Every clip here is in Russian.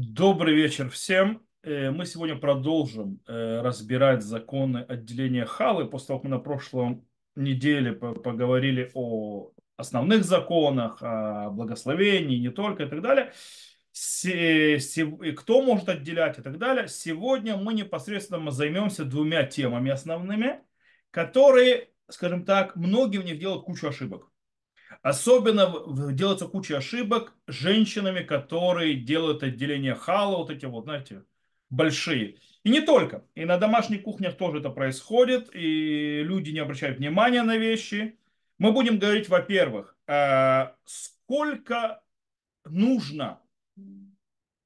Добрый вечер всем. Э, Мы сегодня продолжим э, разбирать законы отделения халы. После того, как мы на прошлом неделе по- поговорили о основных законах, о благословении, не только и так далее, кто может отделять и так далее, сегодня мы непосредственно займемся двумя темами основными, которые, скажем так, многие в них делают кучу ошибок. Особенно делается куча ошибок женщинами, которые делают отделение хала, вот эти вот, знаете, большие. И не только. И на домашних кухнях тоже это происходит, и люди не обращают внимания на вещи. Мы будем говорить, во-первых, э, сколько нужно,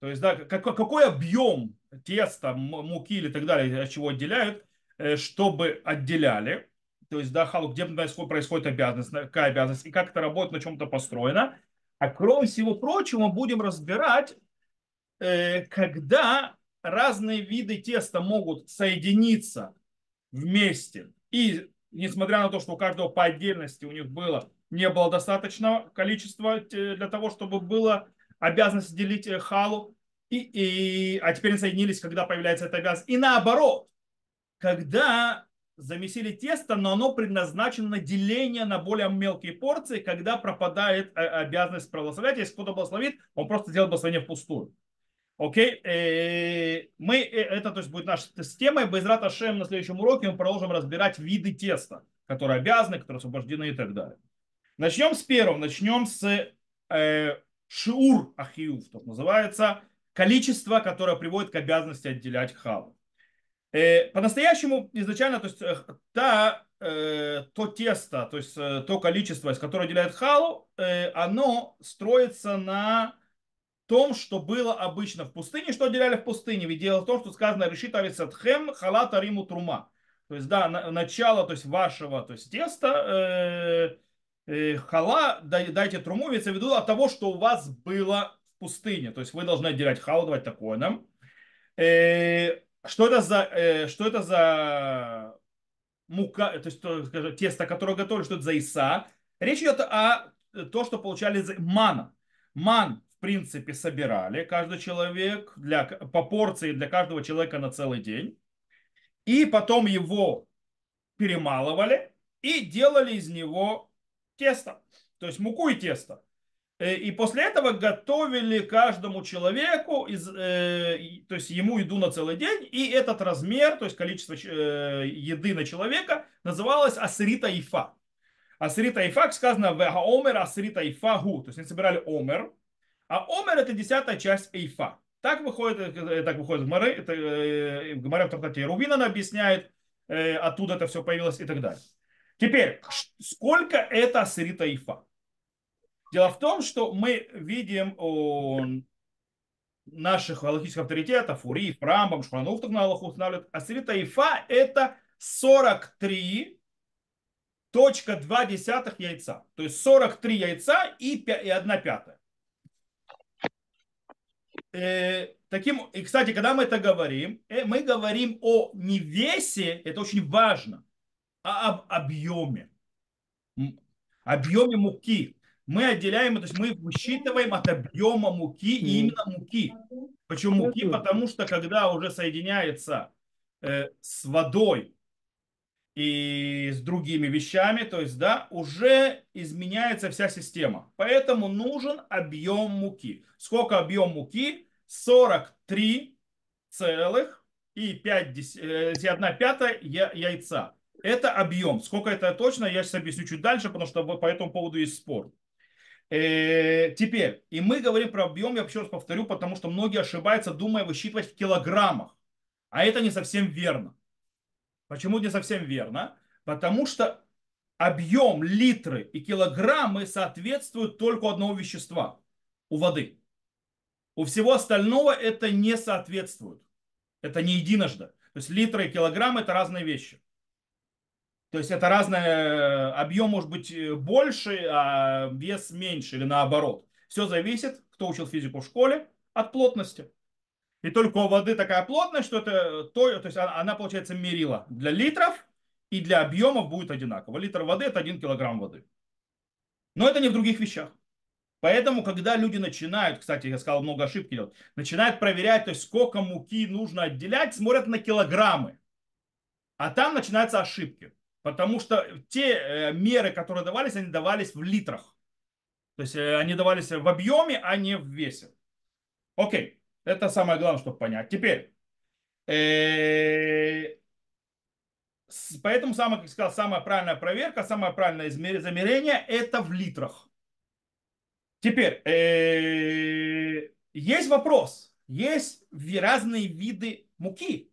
то есть, да, какой, объем теста, муки или так далее, от чего отделяют, э, чтобы отделяли. То есть, да, халу, где происходит, обязанность, какая обязанность, и как это работает, на чем-то построено. А кроме всего прочего, мы будем разбирать, э, когда разные виды теста могут соединиться вместе. И несмотря на то, что у каждого по отдельности у них было, не было достаточного количества э, для того, чтобы было обязанность делить э, халу, и, и, а теперь соединились, когда появляется эта обязанность. И наоборот, когда замесили тесто, но оно предназначено на деление на более мелкие порции, когда пропадает э, обязанность благословлять. Если кто-то благословит, он просто делает благословение впустую. Окей, Э, мы, э, это то есть будет наша система, и Безрат Ашем на следующем уроке мы продолжим разбирать виды теста, которые обязаны, которые освобождены и так далее. Начнем с первого, начнем с э, шиур ахиюв, так называется, количество, которое приводит к обязанности отделять халу. Э, по-настоящему изначально, то есть э, та, э, то тесто, то есть э, то количество, из которого отделяет халу, э, оно строится на том, что было обычно в пустыне, что отделяли в пустыне. Ведь дело в том, что сказано решит арисатхем халат ариму трума. То есть, да, на- начало то есть, вашего то есть, теста, э, э, хала, дай- дайте труму, имеется в виду от того, что у вас было в пустыне. То есть вы должны отделять халу, давать такое нам. Э, что это за, э, что это за мука, то есть то, скажем, тесто, которое готовили, что это за иса. Речь идет о э, то, что получали за мана. Ман, в принципе, собирали каждый человек для, по порции для каждого человека на целый день. И потом его перемалывали и делали из него тесто. То есть муку и тесто. Э, И после этого готовили каждому человеку, из, э, то есть ему еду на целый день, и этот размер, то есть количество э, еды на человека, называлось асрита ифа. Асрита ифа, как сказано, в омер асрита ифа гу, то есть они собирали омер, а омер это десятая часть эйфа. Так выходит, э, так выходит в Гмаре, это э, в Гмаре в трактате Рувин она объясняет, э, оттуда это все появилось и так далее. Теперь, сколько это асрита ифа? Дело в том, что мы видим у наших галактических авторитетов, Ури, Рамбам, Шхануф, так на Аллаху устанавливают, Асрита Ифа это 43.2 десятых яйца. То есть 43 яйца и, пя- и 1 пятая. Э, таким, и, кстати, когда мы это говорим, э, мы говорим о не весе, это очень важно, а об объеме. Объеме муки. Мы отделяем, то есть мы высчитываем от объема муки и именно муки. Почему муки? Потому что когда уже соединяется э, с водой и с другими вещами, то есть, да, уже изменяется вся система. Поэтому нужен объем муки. Сколько объем муки? 43 целых и 5, дес- э, и 1 пятая яйца. Это объем. Сколько это точно, я сейчас объясню чуть дальше, потому что по этому поводу есть спор. Э, Теперь, и мы говорим про объем, я еще раз повторю, потому что многие ошибаются, думая высчитывать в килограммах. А это не совсем верно. Почему не совсем верно? Потому что объем, литры и килограммы соответствуют только одного вещества, у воды. У всего остального это не соответствует. Это не единожды. То есть литры и килограммы это разные вещи. То есть это разное, объем может быть э, больше, а вес меньше или наоборот. Все зависит, кто учил физику в школе, от плотности. И только у воды такая плотность, что это то, то есть она, она получается мерила для литров и для объемов будет одинаково. Литр воды это 1 килограмм воды. Но это не в других вещах. Поэтому, когда люди начинают, кстати, я сказал, много ошибок делать, начинают проверять, то есть сколько муки нужно отделять, смотрят на килограммы. А там начинаются ошибки. Потому что те э, меры, которые давались, они давались в литрах. То есть э, они давались в объеме, а не в весе. Окей. Это самое главное, чтобы понять. Теперь. Э, поэтому, самое, как сказал, самая правильная проверка, самое правильное замерение это в литрах. Теперь, есть вопрос. Есть разные виды муки.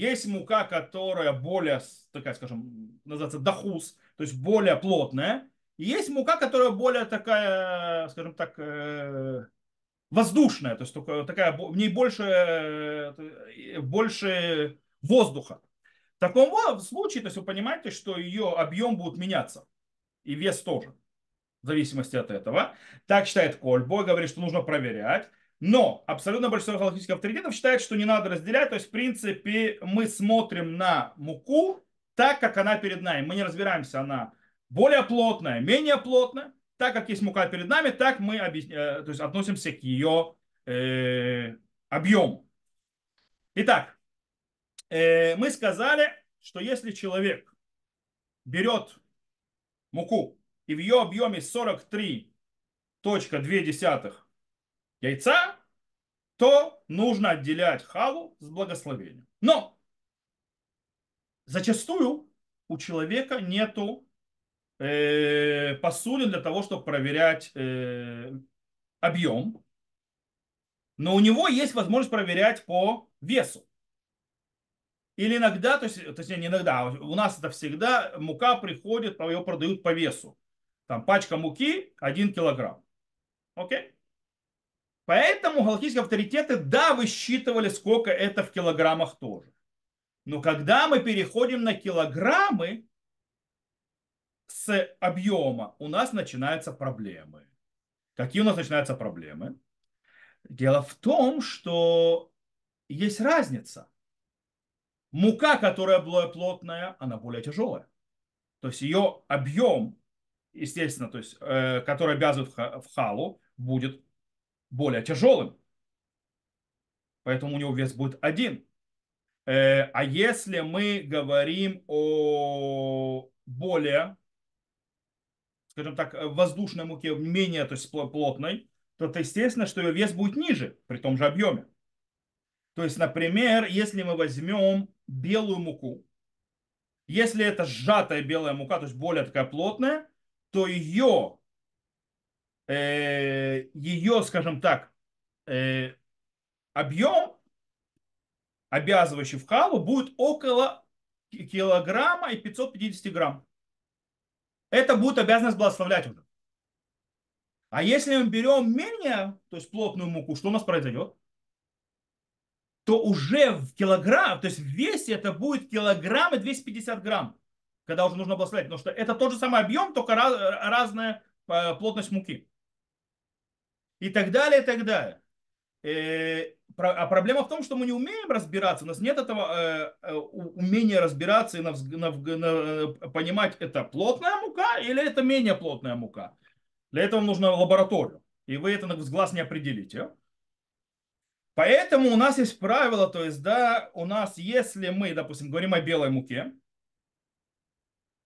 Есть мука, которая более, такая, скажем, называется дахус, то есть более плотная. И есть мука, которая более такая, скажем так, э, воздушная, то есть такая, в ней больше, э, больше воздуха. В таком случае, то есть вы понимаете, что ее объем будет меняться. И вес тоже. В зависимости от этого. Так считает Кольбой, говорит, что нужно проверять. Но абсолютно большинство галактических авторитетов считает, что не надо разделять. То есть, в принципе, мы смотрим на муку так, как она перед нами. Мы не разбираемся, она более плотная, менее плотная. Так как есть мука перед нами, так мы объясня... Э, то есть, относимся к ее э, объему. Итак, э, мы сказали, что если человек берет муку и в ее объеме 43.2 яйца, то нужно отделять халу с благословением. Но зачастую у человека нету э, посудин для того, чтобы проверять э, объем, но у него есть возможность проверять по весу. Или иногда, то есть, точнее не иногда, а у нас это всегда мука приходит, ее продают по весу. Там пачка муки 1 килограмм. Окей? Поэтому галактические авторитеты, да, высчитывали, сколько это в килограммах тоже. Но когда мы переходим на килограммы с объема, у нас начинаются проблемы. Какие у нас начинаются проблемы? Дело в том, что есть разница. Мука, которая более плотная, она более тяжелая. То есть ее объем, естественно, то есть, э, который обязывает в халу, будет более тяжелым. Поэтому у него вес будет один. Э, а если мы говорим о более, скажем так, воздушной муке, менее то есть плотной, то это естественно, что ее вес будет ниже при том же объеме. То есть, например, если мы возьмем белую муку, если это сжатая белая мука, то есть более такая плотная, то ее э, ее, скажем так, э, объем, обязывающий в халу, будет около килограмма и 550 грамм. Это будет обязанность благословлять уже. А если мы берем менее, то есть плотную муку, что у нас произойдет? То уже в килограмм, то есть в весе это будет килограмм и 250 грамм, когда уже нужно благословлять. Потому что это тот же самый объем, только раз, разная э, плотность муки и так далее, и так далее. Э, а проблема в том, что мы не умеем разбираться, у нас нет этого э, э, умения разбираться и на, на, на, понимать, это плотная мука или это менее плотная мука. Для этого нужно лабораторию, и вы это с глаз не определите. Поэтому у нас есть правило, то есть, да, у нас, если мы, допустим, говорим о белой муке,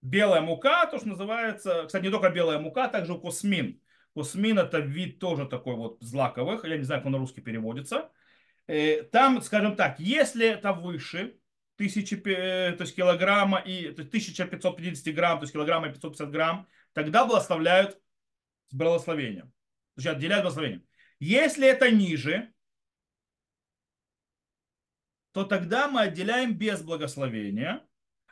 белая мука, то, что называется, кстати, не только белая мука, а также космин – Кусмин это вид тоже такой вот злаковых, я не знаю, как он на русский переводится. Э, там, скажем так, если это выше тысячи, э, то есть килограмма и то есть 1550 грамм, то есть килограмма и 550 грамм, тогда благословляют с благословением. То есть отделяют благословением. Если это ниже, то тогда мы отделяем без благословения.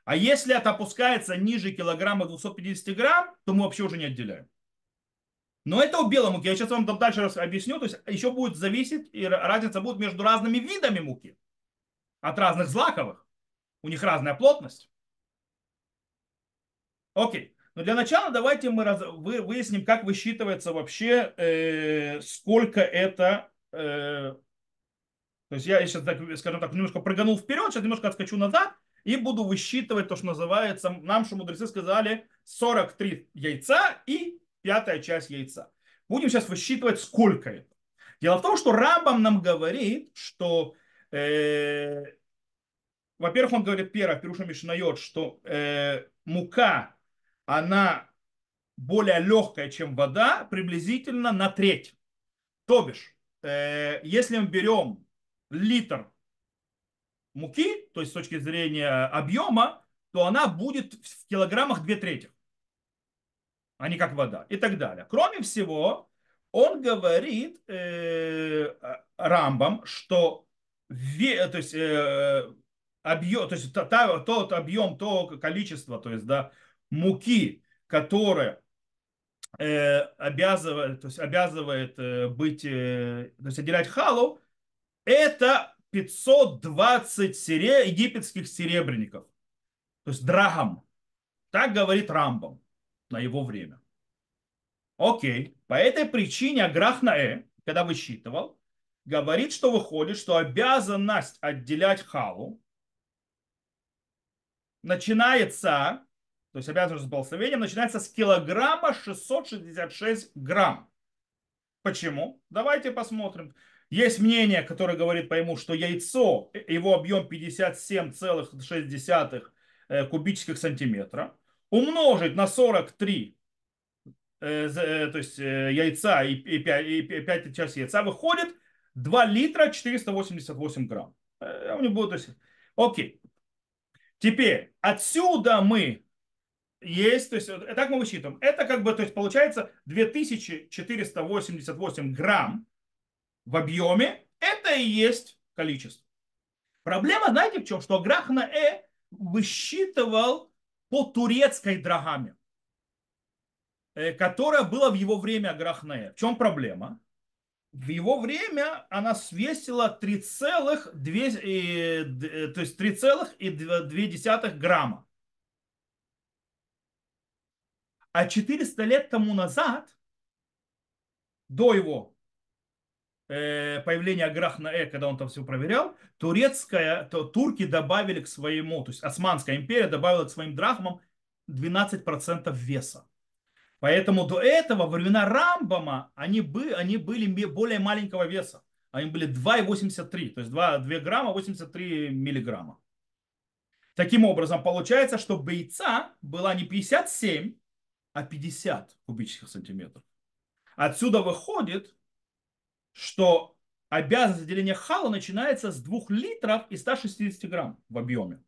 А если это опускается ниже килограмма 250 грамм, то мы вообще уже не отделяем. Но это у белой муки. Я сейчас вам там дальше объясню. То есть еще будет зависеть, и разница будет между разными видами муки. От разных злаковых. У них разная плотность. Окей. Но для начала давайте мы раз, вы, выясним, как высчитывается вообще, э, сколько это... Э, то есть я сейчас, так, скажем так, немножко прыганул вперед, сейчас немножко отскочу назад и буду высчитывать то, что называется, нам, что мудрецы сказали, 43 яйца и пятая часть яйца. Будем сейчас высчитывать, сколько это. Дело в том, что Рамбам нам говорит, что, э, во-первых, он говорит, первое, Пируша Мишнает, что э, мука, она более легкая, чем вода, приблизительно на треть. То бишь, э, если мы берем литр муки, то есть с точки зрения объема, то она будет в килограммах две трети, а не как вода и так далее. Кроме всего, он говорит э, Рамбам, что ве, то есть, э, объем, то есть та, тот объем, то количество, то есть да, муки, которое э, обязывает, то есть обязывает э, быть, э, то есть отделять халу, это 520 сере, египетских серебряников. То есть драхам. Так говорит Рамбам на его время. Окей. По этой причине Аграхнаэ, когда высчитывал, говорит, что выходит, что обязанность отделять халу начинается, то есть обязанность с благословением начинается с килограмма 666 грамм. Почему? Давайте посмотрим. Есть мнение, которое говорит по ему, что яйцо, его объем 57,6 э, кубических сантиметра, умножить на 43 э, э, то есть яйца и 5, и 5 часть яйца, выходит 2 литра 488 грамм. Я не буду, то есть, окей. Теперь отсюда мы есть, то есть так мы высчитываем. Это как бы, то есть получается 2488 грамм в объеме, это и есть количество. Проблема, знаете, в чем? Что Грахна Э высчитывал по турецкой драгаме, э, которая была в его время Грахна Э. В чем проблема? В его время она свесила 3,2, э, э, то есть 3,2 грамма. А 400 лет тому назад, до его появления Аграхна Э, когда он там все проверял, турецкая, то турки добавили к своему, то есть Османская империя добавила к своим драхмам 12% веса. Поэтому до этого, во времена Рамбама, они, бы, они были более маленького веса. Они были 2,83, то есть 2, 2 грамма 83 миллиграмма. Таким образом, получается, что яйца была не 57, а 50 кубических сантиметров. Отсюда выходит, что обязанность деления хала начинается с 2 литров и 160 грамм в объеме.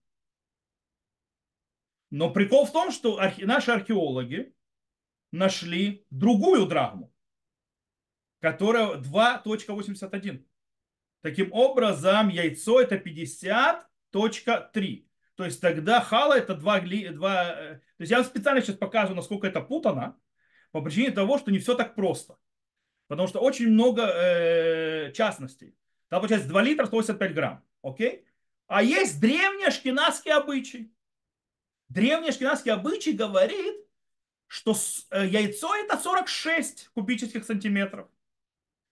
Но прикол в том, что архе... наши археологи нашли другую драгму, которая 2.81. Таким образом, яйцо это 50.3. То есть тогда хала это 2, 2... Э, то есть я вам специально сейчас показываю, насколько это путано, по причине того, что не все так просто. Потому что очень много э, частностей. Там получается 2 литра 185 грамм. Окей? А есть древний ашкенадский обычай. Древний ашкенадский обычай говорит, что э, яйцо это 46 кубических сантиметров.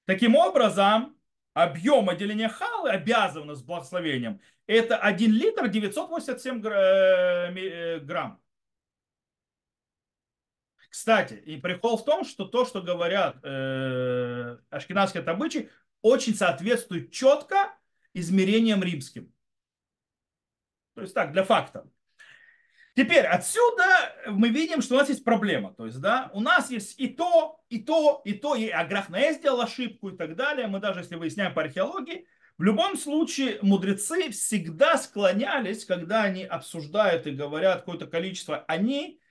Таким образом, объем отделения халы, обязан с благословением, это 1 литр 987 э, э, грамм. Кстати, и прикол в том, что то, что говорят э, ашкенадские табычи, очень соответствует четко измерениям римским. То есть так, для факта. Теперь отсюда мы видим, что у нас есть проблема. То есть, да, у нас есть и то, и то, и то, и Аграхнаэ сделал ошибку и так далее. Мы даже, если выясняем по археологии, в любом случае мудрецы всегда склонялись, когда они обсуждают и говорят какое-то количество, они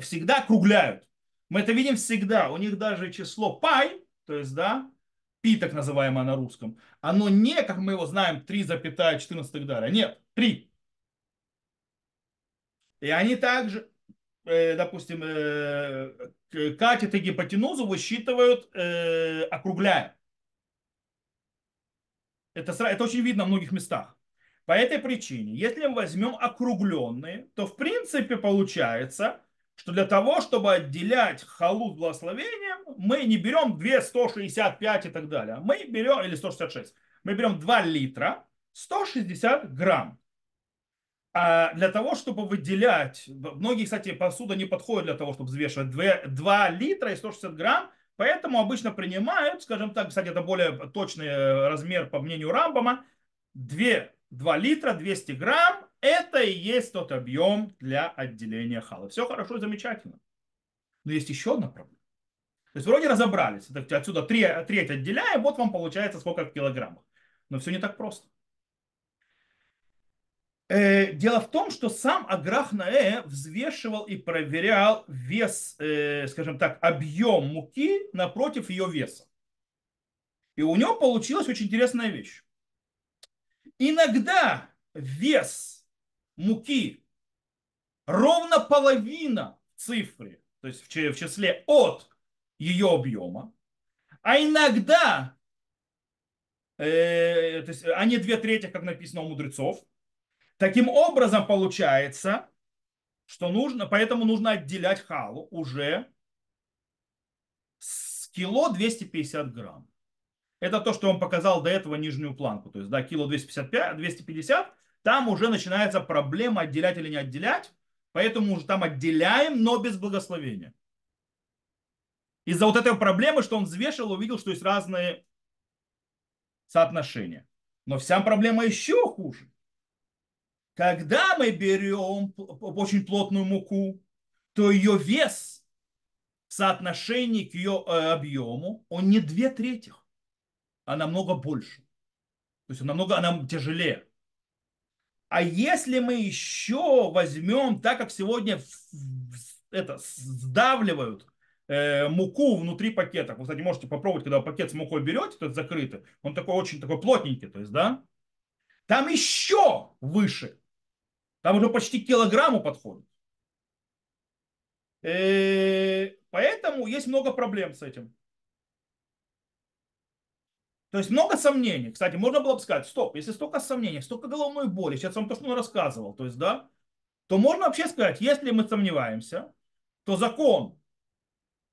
всегда округляют. Мы это видим всегда. У них даже число пай, то есть, да, пи так называемое на русском, оно не, как мы его знаем, 3,14 и так далее. Нет, 3. И они также, э, допустим, э, катет и гипотенузу высчитывают, э, округляя. Это, это очень видно в многих местах. По этой причине, если мы возьмем округленные, то в принципе получается, что для того, чтобы отделять халу с благословением, мы не берем 2, 165 и так далее. Мы берем, или 166, мы берем 2 литра, 160 грамм. А для того, чтобы выделять, многие, кстати, посуда не подходит для того, чтобы взвешивать 2, 2 литра и 160 грамм, Поэтому обычно принимают, скажем так, кстати, это более точный э, размер по мнению Рамбама, 2, 2 литра, 200 грамм, это и есть тот объем для отделения халы. Все хорошо замечательно. Но есть еще одна проблема. То есть вроде разобрались. Отсюда треть отделяем, вот вам получается сколько в килограммах. Но все не так просто. Э, дело в том, что сам Аграх Наэ взвешивал и проверял вес, э, скажем так, объем муки напротив ее веса. И у него получилась очень интересная вещь. Иногда вес муки ровно половина цифры, то есть в числе от ее объема, а иногда, э, то есть, а не две трети, как написано у мудрецов, Таким образом получается, что нужно, поэтому нужно отделять халу уже с кило 250 грамм. Это то, что он показал до этого нижнюю планку. То есть, да, кило 255, 250, там уже начинается проблема отделять или не отделять. Поэтому уже там отделяем, но без благословения. Из-за вот этой проблемы, что он взвешивал, увидел, что есть разные соотношения. Но вся проблема еще хуже. Когда мы берем очень плотную муку, то ее вес в соотношении к ее э, объему, он не две трети, а намного больше. То есть намного она тяжелее. А если мы еще возьмем, так как сегодня это сдавливают э, муку внутри пакета, вы, кстати, можете попробовать, когда пакет с мукой берете, то есть закрытый, он такой очень такой плотненький, то есть, да, там еще выше там уже почти килограмму подходит. Э, поэтому есть много проблем с этим. То есть много сомнений. Кстати, можно было бы сказать, стоп, если столько сомнений, столько головной боли, сейчас вам то, что он рассказывал, то есть, да, то можно вообще сказать, если мы сомневаемся, то закон,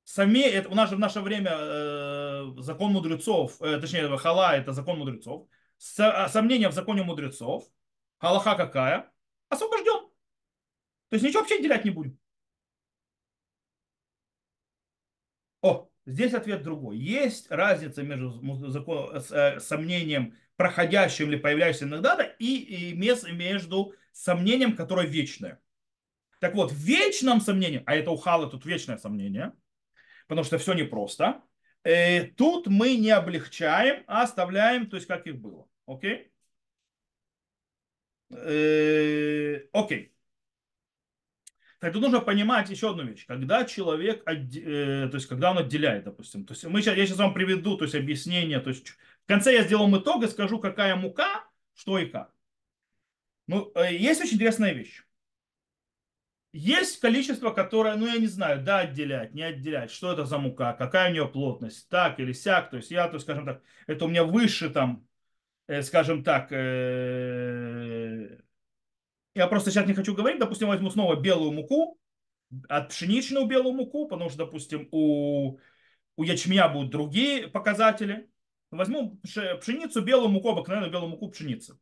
сами, это, у нас же в наше время э, закон мудрецов, э, точнее, хала это закон мудрецов, сомнения в законе мудрецов, халаха какая? освобожден. То есть ничего вообще делять не будем. О, здесь ответ другой. Есть разница между э, сомнением, проходящим или появляющимся иногда, да, и, и между сомнением, которое вечное. Так вот, в вечном сомнении, а это у Хала тут вечное сомнение, потому что все непросто, э, тут мы не облегчаем, а оставляем, то есть как их было. Окей? Э, окей. Так тут нужно понимать еще одну вещь. Когда человек, э, то есть когда он отделяет, допустим, то есть мы сейчас, я сейчас вам приведу то есть, объяснение, то есть в конце я сделаю итог и скажу, какая мука, что и как. Ну, э, есть очень интересная вещь. Есть количество, которое, ну, я не знаю, да, отделять, не отделять, что это за мука, какая у нее плотность, так или сяк, то есть я, то есть, скажем так, это у меня выше там Э, скажем так, э, я просто сейчас не хочу говорить, допустим, возьму снова белую муку, от пшеничную белую муку, потому что, допустим, у, у ячменя будут другие показатели. Возьму пшеницу, белую муку, обыкновенную белую муку пшеницы.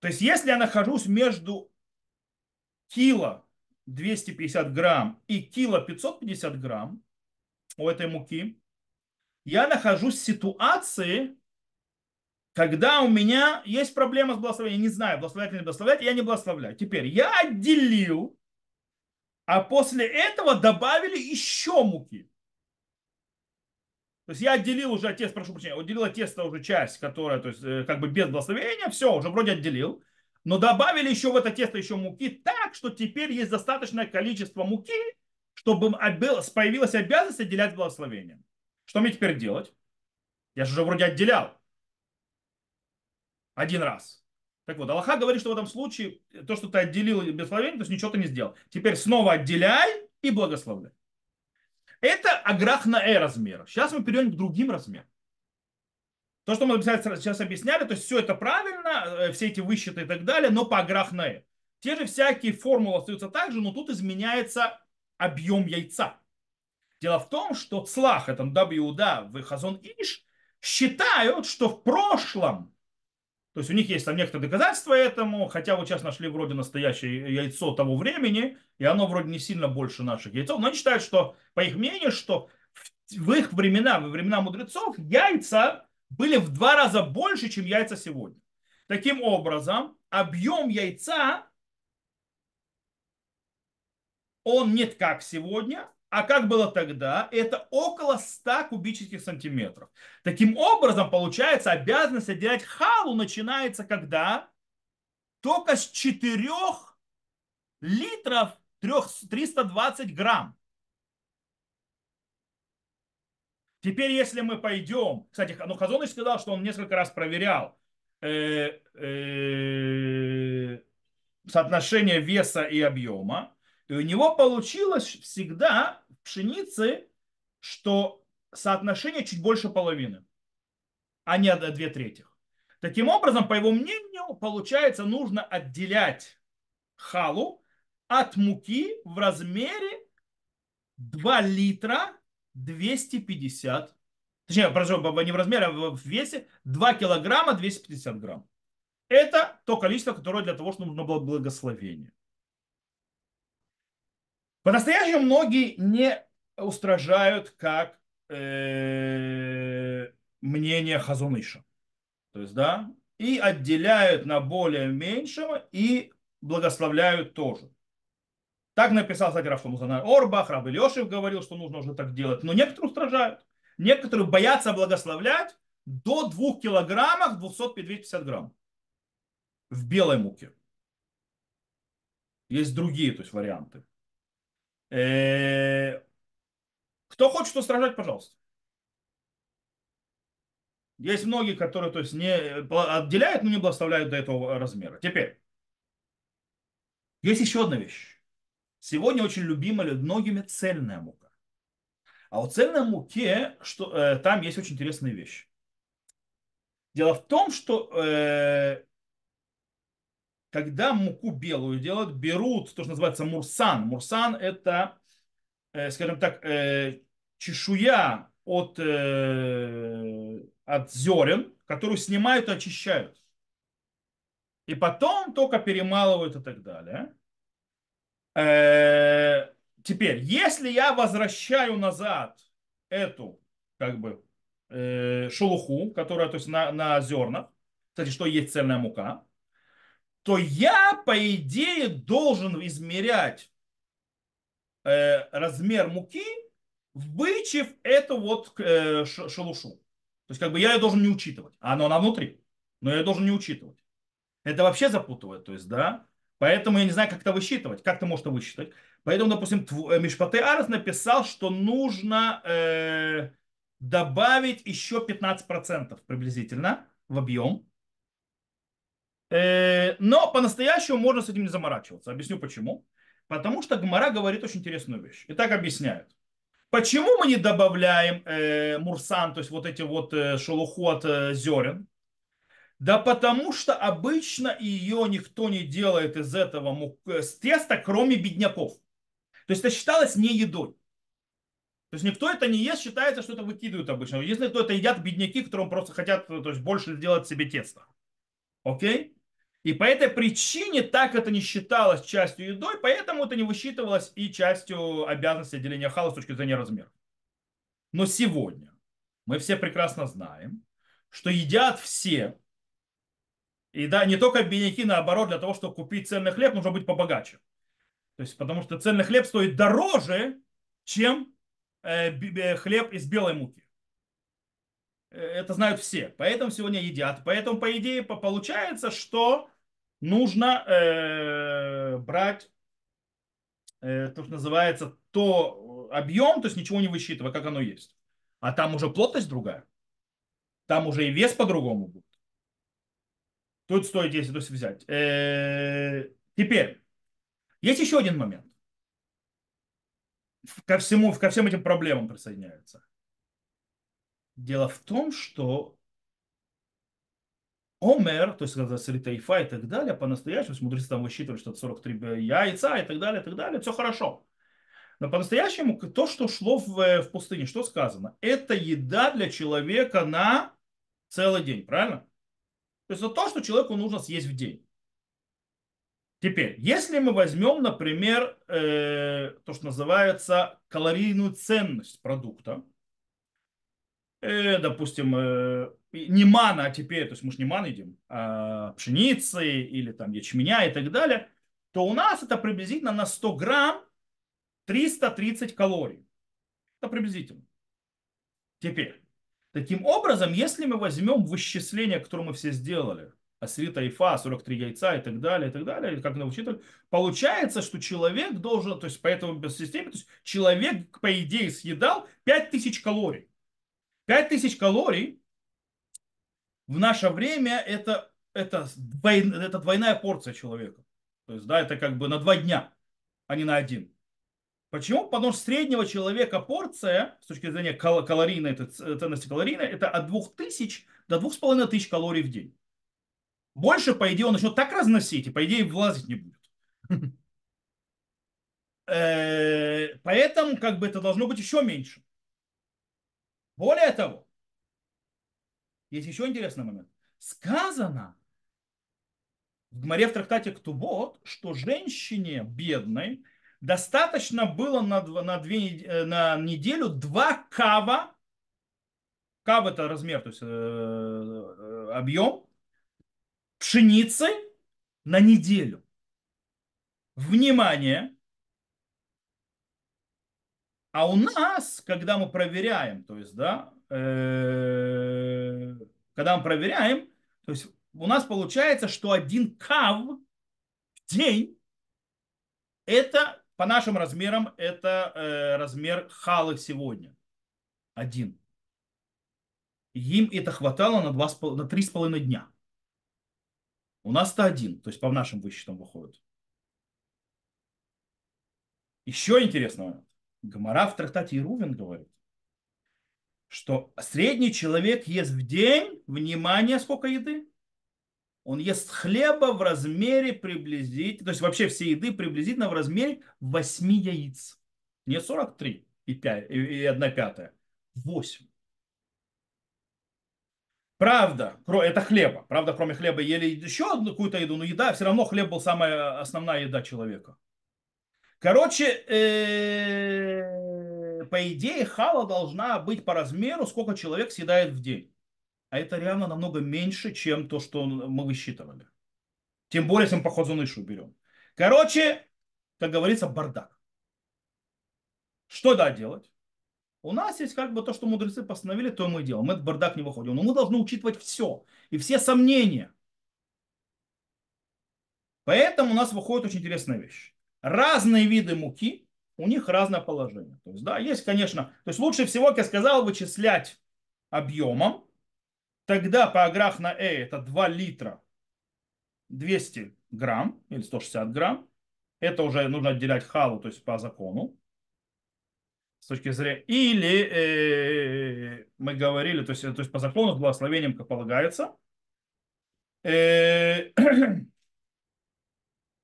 То есть, если я нахожусь между кило 250 грамм и кило 550 грамм у этой муки, я нахожусь в ситуации, когда у меня есть проблема с благословением, не знаю, благословлять или не благословлять, я не благословляю. Теперь я отделил, а после этого добавили еще муки. То есть я отделил уже от прошу прощения, отделил от теста уже часть, которая, то есть э, как бы без благословения, все, уже вроде отделил. Но добавили еще в это тесто еще муки так, что теперь есть достаточное количество муки, чтобы появилась обязанность отделять благословение. Что мне теперь делать? Я же уже вроде отделял один раз. Так вот, Аллаха говорит, что в этом случае то, что ты отделил благословение, то есть ничего ты не сделал. Теперь снова отделяй и благословляй. Это аграх на э размер. Сейчас мы перейдем к другим размерам. То, что мы сейчас объясняли, то есть все это правильно, э, все эти высчеты и так далее, но по аграх на э. Те же всякие формулы остаются так же, но тут изменяется объем яйца. Дело в том, что Цлах, это WUDA в Хазон Иш, считают, что в прошлом то есть у них есть там некоторые доказательства этому, хотя вот сейчас нашли вроде настоящее яйцо того времени, и оно вроде не сильно больше наших яйцов, но они считают, что, по их мнению, что в их времена, во времена мудрецов, яйца были в два раза больше, чем яйца сегодня. Таким образом, объем яйца, он нет как сегодня, а как было тогда, это около 100 кубических сантиметров. Таким образом, получается, обязанность отделять халу начинается когда? Только с 4 литров 320 грамм. Теперь, если мы пойдем, кстати, ну, Хазоныч сказал, что он несколько раз проверял э, э, соотношение веса и объема, и у него получилось всегда в пшенице, что соотношение чуть больше половины, а не две трети. Таким образом, по его мнению, получается, нужно отделять халу от муки в размере 2 литра 250, точнее, прошу, не в размере, а в весе 2 килограмма 250 грамм. Это то количество, которое для того, чтобы нужно было благословение. По-настоящему многие не устражают как э, мнение Хазуныша. То есть, да, и отделяют на более меньшего и благословляют тоже. Так написал, кстати, Раф Музана Орбах, Раб Илешев говорил, что нужно уже так делать. Но некоторые устражают. Некоторые боятся благословлять до 2 килограммов 250 грамм в белой муке. Есть другие то есть, варианты. Э, кто хочет устражать, пожалуйста. Есть многие, которые то есть, не отделяют, но не благословляют до этого размера. Теперь, есть еще одна вещь. Сегодня очень любимая многими цельная мука. А у цельной муке что, э, там есть очень интересная вещь. Дело в том, что э, когда муку белую делают, берут то, что называется мурсан. Мурсан это, э, скажем так, э, чешуя от, э, от зерен, которую снимают и очищают. И потом только перемалывают и так далее. Теперь, если я возвращаю назад эту, как бы, шелуху, которая, то есть, на, на зернах, кстати, что есть цельная мука, то я, по идее, должен измерять э, размер муки, вычив эту вот э, шелушу. То есть, как бы я ее должен не учитывать. Оно она внутри, но я должен не учитывать. Это вообще запутывает. То есть, да, Поэтому я не знаю, как это высчитывать. Как ты можешь это высчитать? Поэтому, допустим, э, Мишпаты Арес написал, что нужно э, добавить еще 15% приблизительно в объем. Э, но по-настоящему можно с этим не заморачиваться. Объясню почему. Потому что Гмара говорит очень интересную вещь. И так объясняют. Почему мы не добавляем э, мурсан, то есть вот эти вот э, шелуху от э, зерен? Да потому что обычно ее никто не делает из этого мук... Э, с теста, кроме бедняков. То есть это считалось не едой. То есть никто это не ест, считается, что это выкидывают обычно. Если кто это едят бедняки, которым просто хотят то есть, больше сделать себе тесто. Окей? И по этой причине так это не считалось частью едой, поэтому это не высчитывалось и частью обязанности отделения хала с точки зрения размера. Но сегодня мы все прекрасно знаем, что едят все, и да, не только бедняки, наоборот, для того, чтобы купить цельный хлеб, нужно быть побогаче. То есть, потому что цельный хлеб стоит дороже, чем э, хлеб из белой муки. Э, это знают все. Поэтому сегодня едят. Поэтому, по идее, получается, что нужно э, брать э, то, что называется, то объем, то есть ничего не высчитывая, как оно есть. А там уже плотность другая. Там уже и вес по-другому будет. Тут стоит 10 то есть взять. Э, теперь, есть еще один момент. Ко, всему, ко всем этим проблемам присоединяются. Дело в том, что Омер, то есть когда Сритайфа и так далее, по-настоящему, мудрецы там высчитывали, что это 43 яйца и так далее, и так далее, все хорошо. Но по-настоящему то, что шло в, э, в пустыне, что сказано? Это еда для человека на целый день, правильно? То есть это то, что человеку нужно съесть в день. Теперь, если мы возьмем, например, э, то, что называется калорийную ценность продукта, э, допустим, э, не мана, а теперь, то есть мы же не ман едим, а пшеницы или там ячменя и так далее, то у нас это приблизительно на 100 грамм 330 калорий. Это приблизительно. Теперь, таким образом, если мы возьмем вычисление, которое мы все сделали, асрита ифа, 43 яйца и так далее, и так далее, как мы учитель, получается, что человек должен, то есть по этому системе, то есть человек, по идее, съедал 5000 калорий. 5000 калорий в наше время это, это, двойн, это двойная порция человека. То есть, да, это как бы на два дня, а не на один. Почему? Потому что среднего человека порция, с точки зрения кал- калорийной, это, ценности калорийной, это от 2000 до 2500 калорий в день. Больше, по идее, он начнет так разносить, и, по идее, влазить не будет. Э, поэтому, как бы, это должно быть еще меньше. Более того, есть еще интересный момент. Сказано в Гмаре в трактате Ктубот, что женщине бедной достаточно было на, на, две, э, на неделю два кава. Кав это размер, то есть э, э, объем пшеницы на неделю. Внимание! А у нас, когда мы проверяем, то есть, да, э, когда мы проверяем, то есть у нас получается, что один кав в день это по нашим размерам это э, размер халы сегодня. Один. Им это хватало на, два, на три с половиной дня. У нас-то один, то есть по нашим высчетам выходит. Еще интересный момент. Гомора в трактате Ирувин говорит, что средний человек ест в день, внимание, сколько еды? Он ест хлеба в размере приблизительно, то есть вообще все еды приблизительно в размере 8 яиц. Не 43 и, 5, и 1 пятая, 8. Правда, это хлеба. Правда, кроме хлеба ели еще какую-то еду, но еда, все равно хлеб был самая основная еда человека. Короче, э, по идее, хала должна быть по размеру, сколько человек съедает в день. А это реально намного меньше, чем то, что мы высчитывали. Тем более, если мы по Хозунышу берем. Короче, как говорится, бардак. Что да делать? У нас есть как бы то, что мудрецы постановили, то мы делаем. Мы этот бардак не выходим. Но мы должны учитывать все. И все сомнения. Поэтому у нас выходит очень интересная вещь. Разные виды муки, у них разное положение. То есть, да, есть, конечно, то есть лучше всего, как я сказал, вычислять объемом. Тогда по аграх на Э это 2 литра 200 грамм или 160 грамм. Это уже нужно отделять халу, то есть по закону с точки зрения... Или э, мы говорили, то есть, то есть по закону с благословением, как полагается. Э,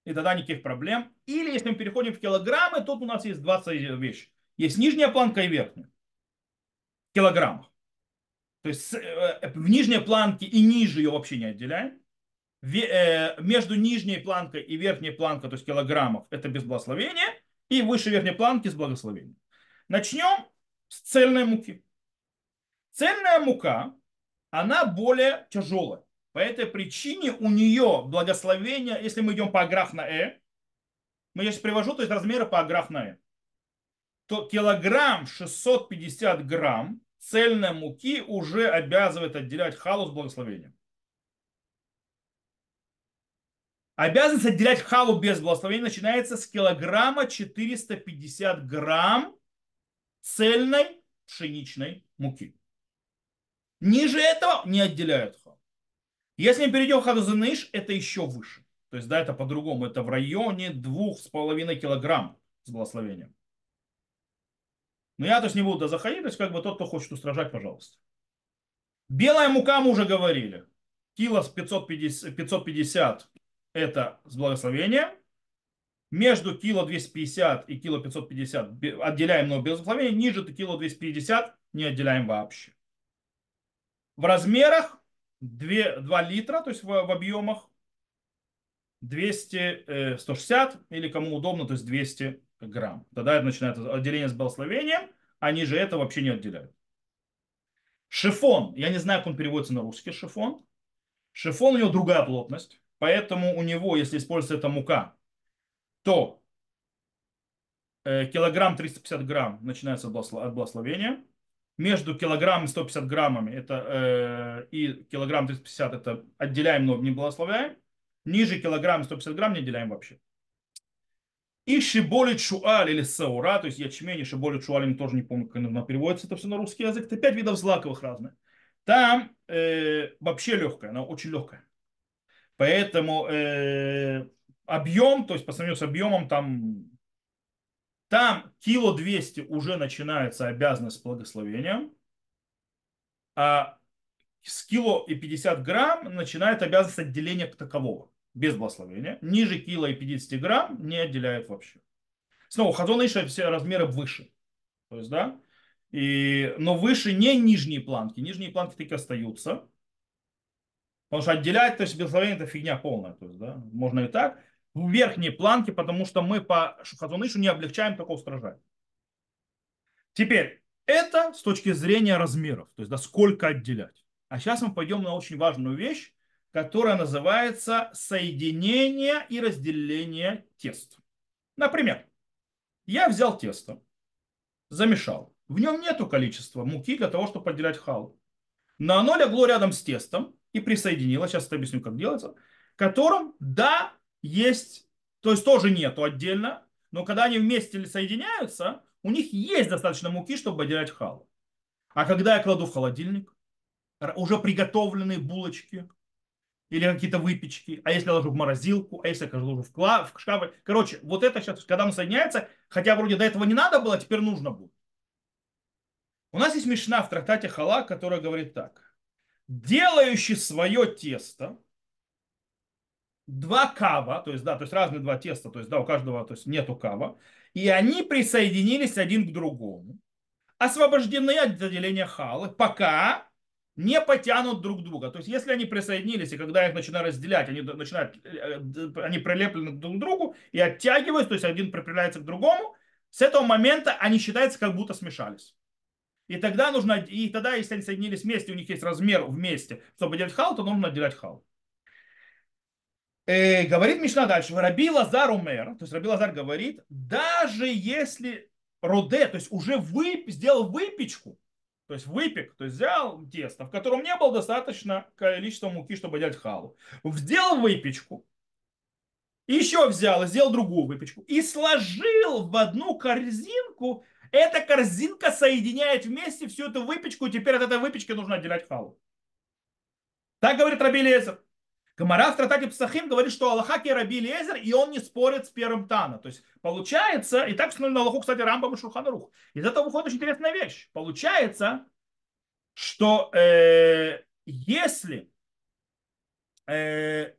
и тогда никаких проблем. Или если мы переходим в килограммы, тут у нас есть 20 вещей. Есть нижняя планка и верхняя. В килограммах. То есть э, в нижней планке и ниже ее вообще не отделяем. Э, между нижней планкой и верхней планкой, то есть килограммов, это без благословения. И выше верхней планки с благословением. Начнем с цельной муки. Цельная мука, она более тяжелая. По этой причине у нее благословение, если мы идем по аграф на э, мы сейчас привожу, то есть размеры по аграф на э, то килограмм 650 грамм цельной муки уже обязывает отделять халу с благословением. Обязанность отделять халу без благословения начинается с килограмма 450 грамм цельной пшеничной муки. Ниже этого не отделяют. Если мы перейдем в хадузаныш, это еще выше. То есть, да, это по-другому. Это в районе двух с половиной килограмм с благословением. Но я то есть не буду заходить, то есть как бы тот, кто хочет устражать, пожалуйста. Белая мука мы уже говорили. Кило с 550, 550 это с благословением между кило 250 и кило 550 отделяем но без благословения, ниже кило 250 не отделяем вообще. В размерах 2, 2 литра, то есть в, в объемах 200, 160 э, или кому удобно, то есть 200 грамм. Тогда это начинается отделение с благословением, а ниже это вообще не отделяют. Шифон, я не знаю, как он переводится на русский шифон. Шифон у него другая плотность, поэтому у него, если используется эта мука, то э, килограмм 350 грамм начинается от благословения. Между килограммом и 150 граммами это, э, и килограмм 350 это отделяем, но не благословляем. Ниже килограмма 150 грамм не отделяем вообще. И шиболит шуаль или саура, то есть ячмень и шиболит шуаль, тоже не помню, как оно переводится, это все на русский язык. Это пять видов злаковых разных. Там э, вообще легкая, она очень легкая. Поэтому э, объем, то есть по сравнению с объемом, там, там кило 200 уже начинается обязанность с благословением, а с кило и 50 грамм начинает обязанность отделения такового без благословения. Ниже кило и 50 грамм не отделяют вообще. Снова, хазон Иша все размеры выше. То есть, да, и, но выше не нижние планки. Нижние планки таки остаются. Потому что отделять, то есть благословение это фигня полная. То есть, да, можно и так. В верхние планки, потому что мы по Хазунышу не облегчаем такого стража. Теперь, это с точки зрения размеров, то есть да, сколько отделять. А сейчас мы пойдем на очень важную вещь, которая называется соединение и разделение тест. Например, я взял тесто, замешал. В нем нету количества муки для того, чтобы отделять халу. Но оно легло рядом с тестом и присоединилось, сейчас я объясню, как делается, которым, да, есть, то есть тоже нету отдельно, но когда они вместе соединяются, у них есть достаточно муки, чтобы отделять халу. А когда я кладу в холодильник, уже приготовленные булочки, или какие-то выпечки, а если я ложу в морозилку, а если я ложу в, кла- в шкафы. Короче, вот это сейчас, когда он соединяется, хотя вроде до этого не надо было, теперь нужно будет. У нас есть мешна в трактате Хала, которая говорит так. Делающий свое тесто, два кава, то есть, да, то есть разные два теста, то есть, да, у каждого, то есть нету кава, и они присоединились один к другому, освобождены от отделения халы, пока не потянут друг друга. То есть, если они присоединились, и когда их начинают разделять, они начинают, э, они прилеплены друг к другу и оттягиваются, то есть один прикрепляется к другому, с этого момента они считаются, как будто смешались. И тогда нужно, и тогда, если они соединились вместе, у них есть размер вместе, чтобы делать хал, то нужно отделять хал. Э, говорит Мишна дальше, Раби Лазар умер, то есть Раби Лазар говорит, даже если Роде, то есть уже вып, сделал выпечку, то есть выпек, то есть взял тесто, в котором не было достаточно количества муки, чтобы делать халу. Сделал выпечку, еще взял сделал другую выпечку и сложил в одну корзинку. Эта корзинка соединяет вместе всю эту выпечку, и теперь от этой выпечки нужно отделять халу. Так говорит Раби Лезер. Гамара в Тратате Псахим говорит, что Аллаха Раби Лезер, и он не спорит с первым Тана. То есть получается, и так установлено Аллаху, кстати, Рамбам и Шурханарух. Из этого выходит очень интересная вещь. Получается, что э, если, э,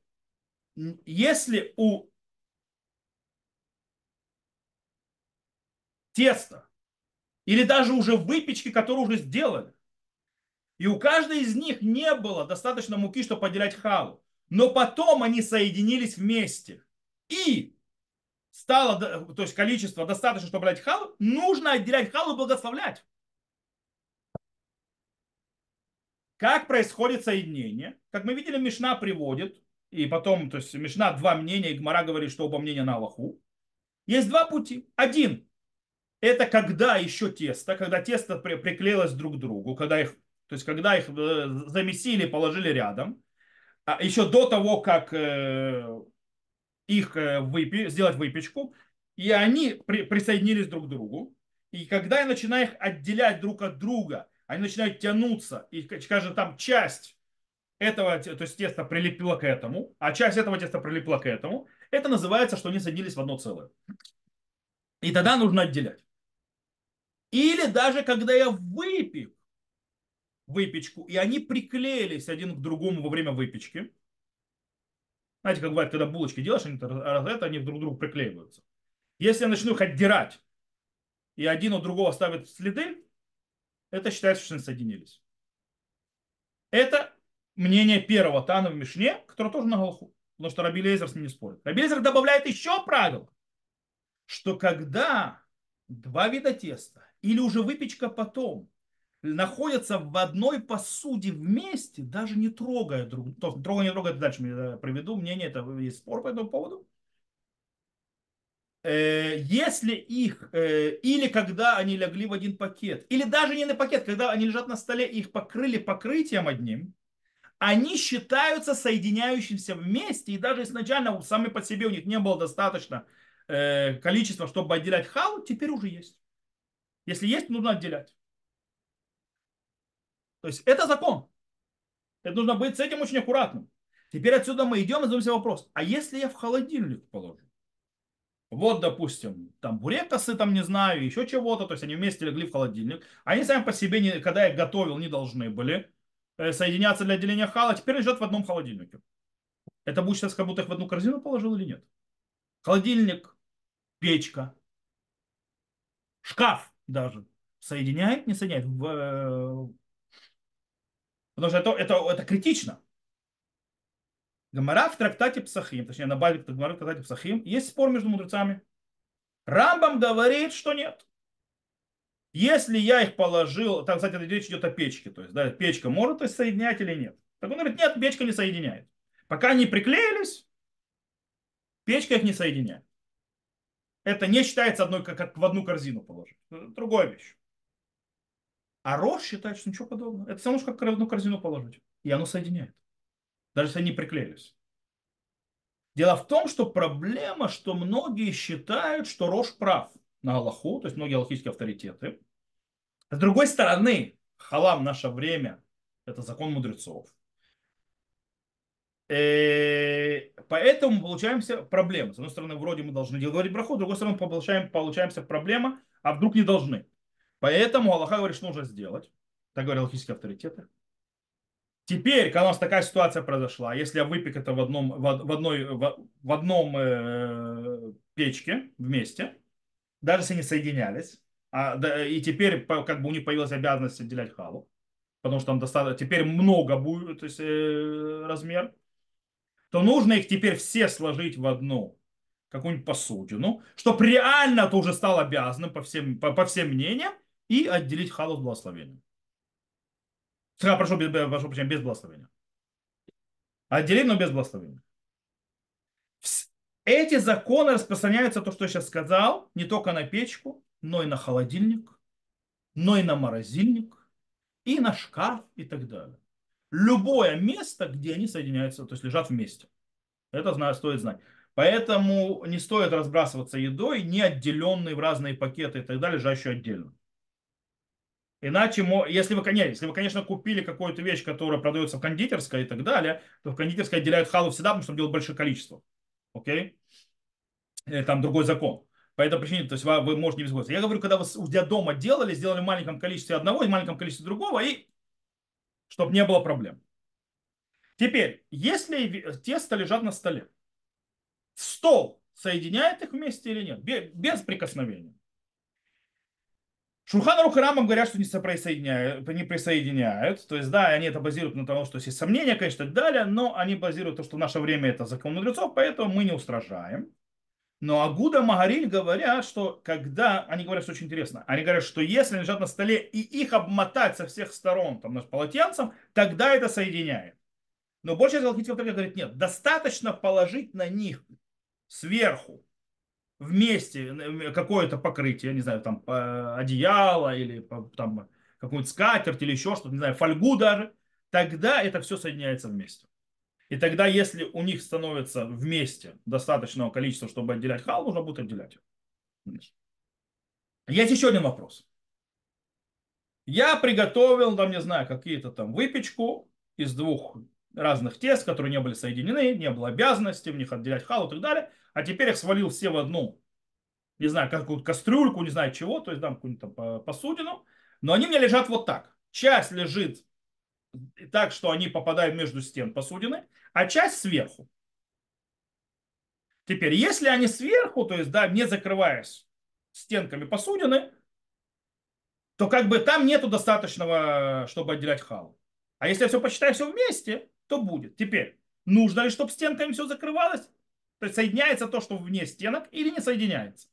если у теста или даже уже выпечки, которые уже сделали, и у каждой из них не было достаточно муки, чтобы поделять халу, но потом они соединились вместе. И стало, то есть количество достаточно, чтобы брать халу, нужно отделять халу и благословлять. Как происходит соединение? Как мы видели, Мишна приводит, и потом, то есть Мишна два мнения, и Гмара говорит, что оба мнения на Аллаху. Есть два пути. Один – это когда еще тесто, когда тесто приклеилось друг к другу, когда их, то есть когда их э, замесили, положили рядом – еще до того, как э, их э, выпи, сделать выпечку, и они при, присоединились друг к другу. И когда я начинаю их отделять друг от друга, они начинают тянуться, и, скажем, там часть этого, то есть теста прилепила к этому, а часть этого теста прилипла к этому, это называется, что они соединились в одно целое. И тогда нужно отделять. Или даже когда я выпек выпечку, и они приклеились один к другому во время выпечки. Знаете, как бывает, когда булочки делаешь, они, это, они друг к другу приклеиваются. Если я начну их отдирать, и один у другого ставит следы, это считается, что они соединились. Это мнение первого Тана в Мишне, который тоже на Галаху. Потому что Раби Лейзер с ним не спорит. Раби Лейзер добавляет еще правило, что когда два вида теста или уже выпечка потом находятся в одной посуде вместе, даже не трогая друг друга. Трогая, не трогая, дальше приведу мнение, это есть спор по этому поводу. Э, если их, э, или когда они легли в один пакет, или даже не на пакет, когда они лежат на столе их покрыли покрытием одним, они считаются соединяющимся вместе, и даже изначально сами по себе у них не было достаточно э, количества, чтобы отделять халу, теперь уже есть. Если есть, нужно отделять. То есть это закон. Это нужно быть с этим очень аккуратным. Теперь отсюда мы идем и задаем себе вопрос. А если я в холодильник положу? Вот, допустим, там бурекосы, там, не знаю, еще чего-то, то есть они вместе легли в холодильник. Они сами по себе, не, когда я готовил, не должны были э, соединяться для отделения хала, теперь лежат в одном холодильнике. Это будет сейчас, как будто их в одну корзину положил или нет? Холодильник, печка, шкаф даже. Соединяет, не соединяет. В, э, Потому что это, это, это критично. Гамара в трактате Псахим, точнее на базе Гамара в трактате Псахим, есть спор между мудрецами. Рамбам говорит, что нет. Если я их положил, там, кстати, речь идет о печке, то есть, да, печка может их соединять или нет. Так он говорит, нет, печка не соединяет. Пока они приклеились, печка их не соединяет. Это не считается одной, как в одну корзину положить. Другая вещь. А Рош считает, что ничего подобного. Это само, что как одну корзину положить. И оно соединяет. Даже если они приклеились. Дело в том, что проблема, что многие считают, что Рош прав на Аллаху, то есть многие аллахийские авторитеты. С другой стороны, халам наше время – это закон мудрецов. И э, поэтому получаемся проблема. С одной стороны, вроде мы должны говорить браху, с другой стороны, получаем, получаемся проблема, а вдруг не должны. Поэтому Аллаха говорит, что нужно сделать. Так говорят алхимические авторитеты. Теперь, когда у нас такая ситуация произошла, если я выпек это в одном, в, одной, в, в одном э, печке вместе, даже если не соединялись, а, да, и теперь как бы у них появилась обязанность отделять халу, потому что там достаточно, теперь много будет то есть, э, размер, то нужно их теперь все сложить в одну какую-нибудь посудину, чтобы реально это уже стало обязанным по всем, по, по всем мнениям, и отделить халу с благословением. А, прошу, без, прошу прощения, без благословения. Отделить, но без благословения. Эти законы распространяются, то, что я сейчас сказал, не только на печку, но и на холодильник, но и на морозильник, и на шкаф и так далее. Любое место, где они соединяются, то есть лежат вместе. Это знаю, стоит знать. Поэтому не стоит разбрасываться едой, не отделенные в разные пакеты и так далее, лежащие отдельно. Иначе, если вы, конечно, если вы, конечно, купили какую-то вещь, которая продается в кондитерской и так далее, то в кондитерской отделяют халу всегда, потому что делают большое количество. Окей? Okay? Там другой закон. По этой причине, то есть вы, вы можете не беспокоиться. Я говорю, когда вы у тебя дома делали, сделали в маленьком количестве одного и в маленьком количестве другого, и чтобы не было проблем. Теперь, если тесто лежат на столе, стол соединяет их вместе или нет? Без прикосновения. Шурхан Рух и Рамам говорят, что не присоединяют, не присоединяют. То есть, да, они это базируют на том, что есть сомнения, конечно, так далее, но они базируют то, что в наше время это закон мудрецов, поэтому мы не устражаем. Но Агуда Магариль говорят, что когда, они говорят, что очень интересно, они говорят, что если лежат на столе и их обмотать со всех сторон там, полотенцем, тогда это соединяет. Но больше алхимических говорит, нет, достаточно положить на них сверху вместе какое-то покрытие, не знаю, там одеяло или там какую-нибудь скатерть или еще что-то, не знаю, фольгу даже, тогда это все соединяется вместе. И тогда, если у них становится вместе достаточного количества, чтобы отделять хал, нужно будет отделять. Есть еще один вопрос. Я приготовил, там, не знаю, какие-то там выпечку из двух разных тест, которые не были соединены, не было обязанности в них отделять халу и так далее а теперь их свалил все в одну, не знаю, какую-то кастрюльку, не знаю чего, то есть там какую-нибудь там посудину, но они мне лежат вот так. Часть лежит так, что они попадают между стен посудины, а часть сверху. Теперь, если они сверху, то есть, да, не закрываясь стенками посудины, то как бы там нету достаточного, чтобы отделять халу. А если я все посчитаю все вместе, то будет. Теперь, нужно ли, чтобы стенками все закрывалось? Соединяется то, что вне стенок, или не соединяется.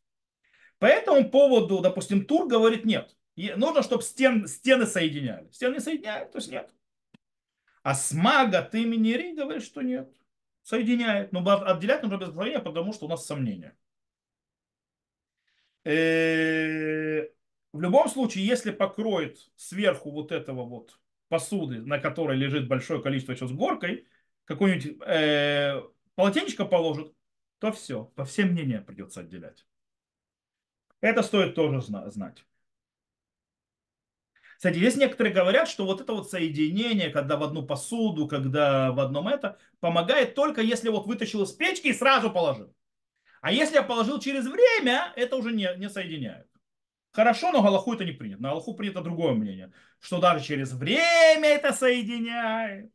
По этому поводу, допустим, Тур говорит нет. Нужно, чтобы стен, стены соединяли. Стены соединяют, то есть нет. А смага от имени Ри говорит, что нет. Соединяет. Но отделять нужно без благословения, потому что у нас сомнения. Э, в любом случае, если покроет сверху вот этого вот посуды, на которой лежит большое количество еще с горкой, какое-нибудь э, полотенечко положит, то все, по всем мнениям придется отделять. Это стоит тоже знать. Кстати, есть некоторые говорят, что вот это вот соединение, когда в одну посуду, когда в одном это, помогает только если вот вытащил из печки и сразу положил. А если я положил через время, это уже не, не соединяет. Хорошо, но Галаху это не принято. На Галаху принято другое мнение, что даже через время это соединяет.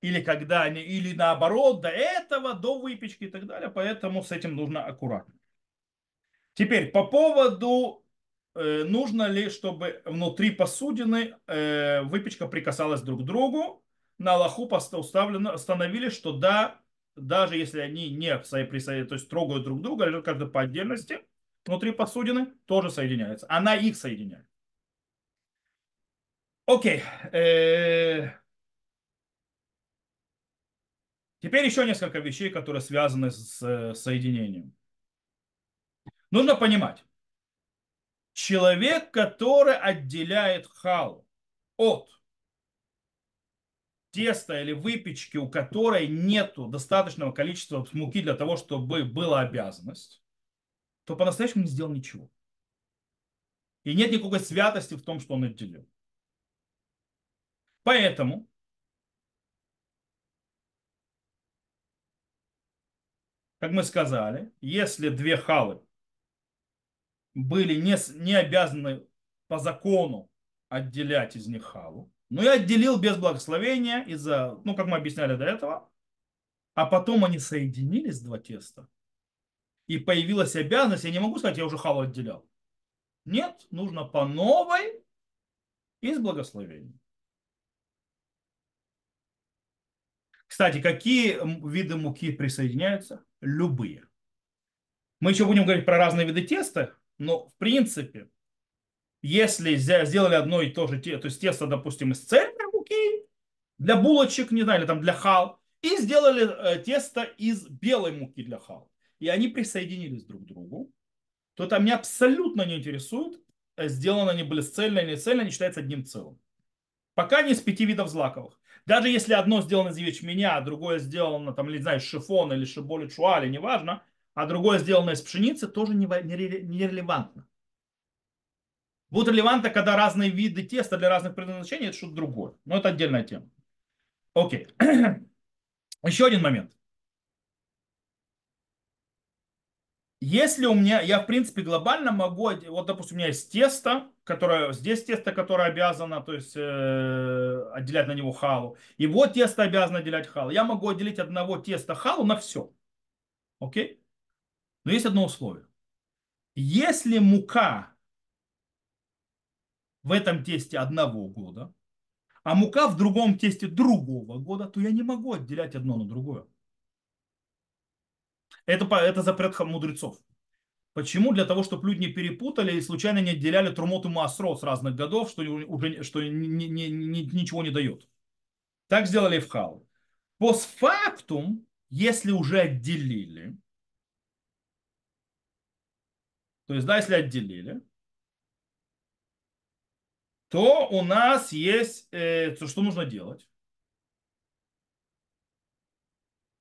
Или когда, или наоборот, до этого, до выпечки и так далее. Поэтому с этим нужно аккуратно. Теперь по поводу Э, нужно ли, чтобы внутри посудины э, выпечка прикасалась друг к другу. На Аллаху установили, установили, что да, даже если они не то есть трогают друг друга, лежат каждый по отдельности, внутри посудины тоже соединяется. Она их соединяет. Окей. Э, теперь еще несколько вещей, которые связаны с соединением. Нужно понимать, человек, который отделяет хал от теста или выпечки, у которой нет достаточного количества муки для того, чтобы была обязанность, то по-настоящему не сделал ничего. И нет никакой святости в том, что он отделил. Поэтому как мы сказали, если две халы были не, не обязаны по закону отделять из них халу. Но я отделил без благословения из-за, ну, как мы объясняли до этого. А потом они соединились, два теста. И появилась обязанность, я не могу сказать, я уже халу отделял. Нет, нужно по новой из благословения. Кстати, какие виды муки присоединяются? Любые. Мы еще будем говорить про разные виды теста, но в принципе, если сделали одно и то же, то есть тесто, допустим, из цельной муки, для булочек, не знаю, или там для хал, и сделали э, тесто из белой муки для хал, и они присоединились друг к другу, то это меня абсолютно не интересует, э, сделаны они были цельно или не цельно, они считаются одним целым. Пока не из пяти видов злаковых. Даже если одно сделано из ячменя, а другое сделано, там, не знаю, из шифона или шиболи чуали, неважно, а другое сделано из пшеницы, тоже нерелевантно. Будет релевантно, когда разные виды теста для разных предназначений, это что-то другое. Но это отдельная тема. Окей. Еще один момент. Если у меня, я в принципе глобально могу, вот допустим, у меня есть тесто, которое, здесь тесто, которое обязано, то есть э, отделять на него халу, и вот тесто обязано отделять халу. Я могу отделить одного теста халу на все. Окей? Но есть одно условие. Если мука в этом тесте одного года, а мука в другом тесте другого года, то я не могу отделять одно на другое. Это, это запрет мудрецов. Почему? Для того, чтобы люди не перепутали и случайно не отделяли трумот и маасро с разных годов, что, уже, что ни, ни, ни, ничего не дает. Так сделали в Хал. Постфактум, если уже отделили, то есть, да, если отделили, то у нас есть, э, то, что нужно делать.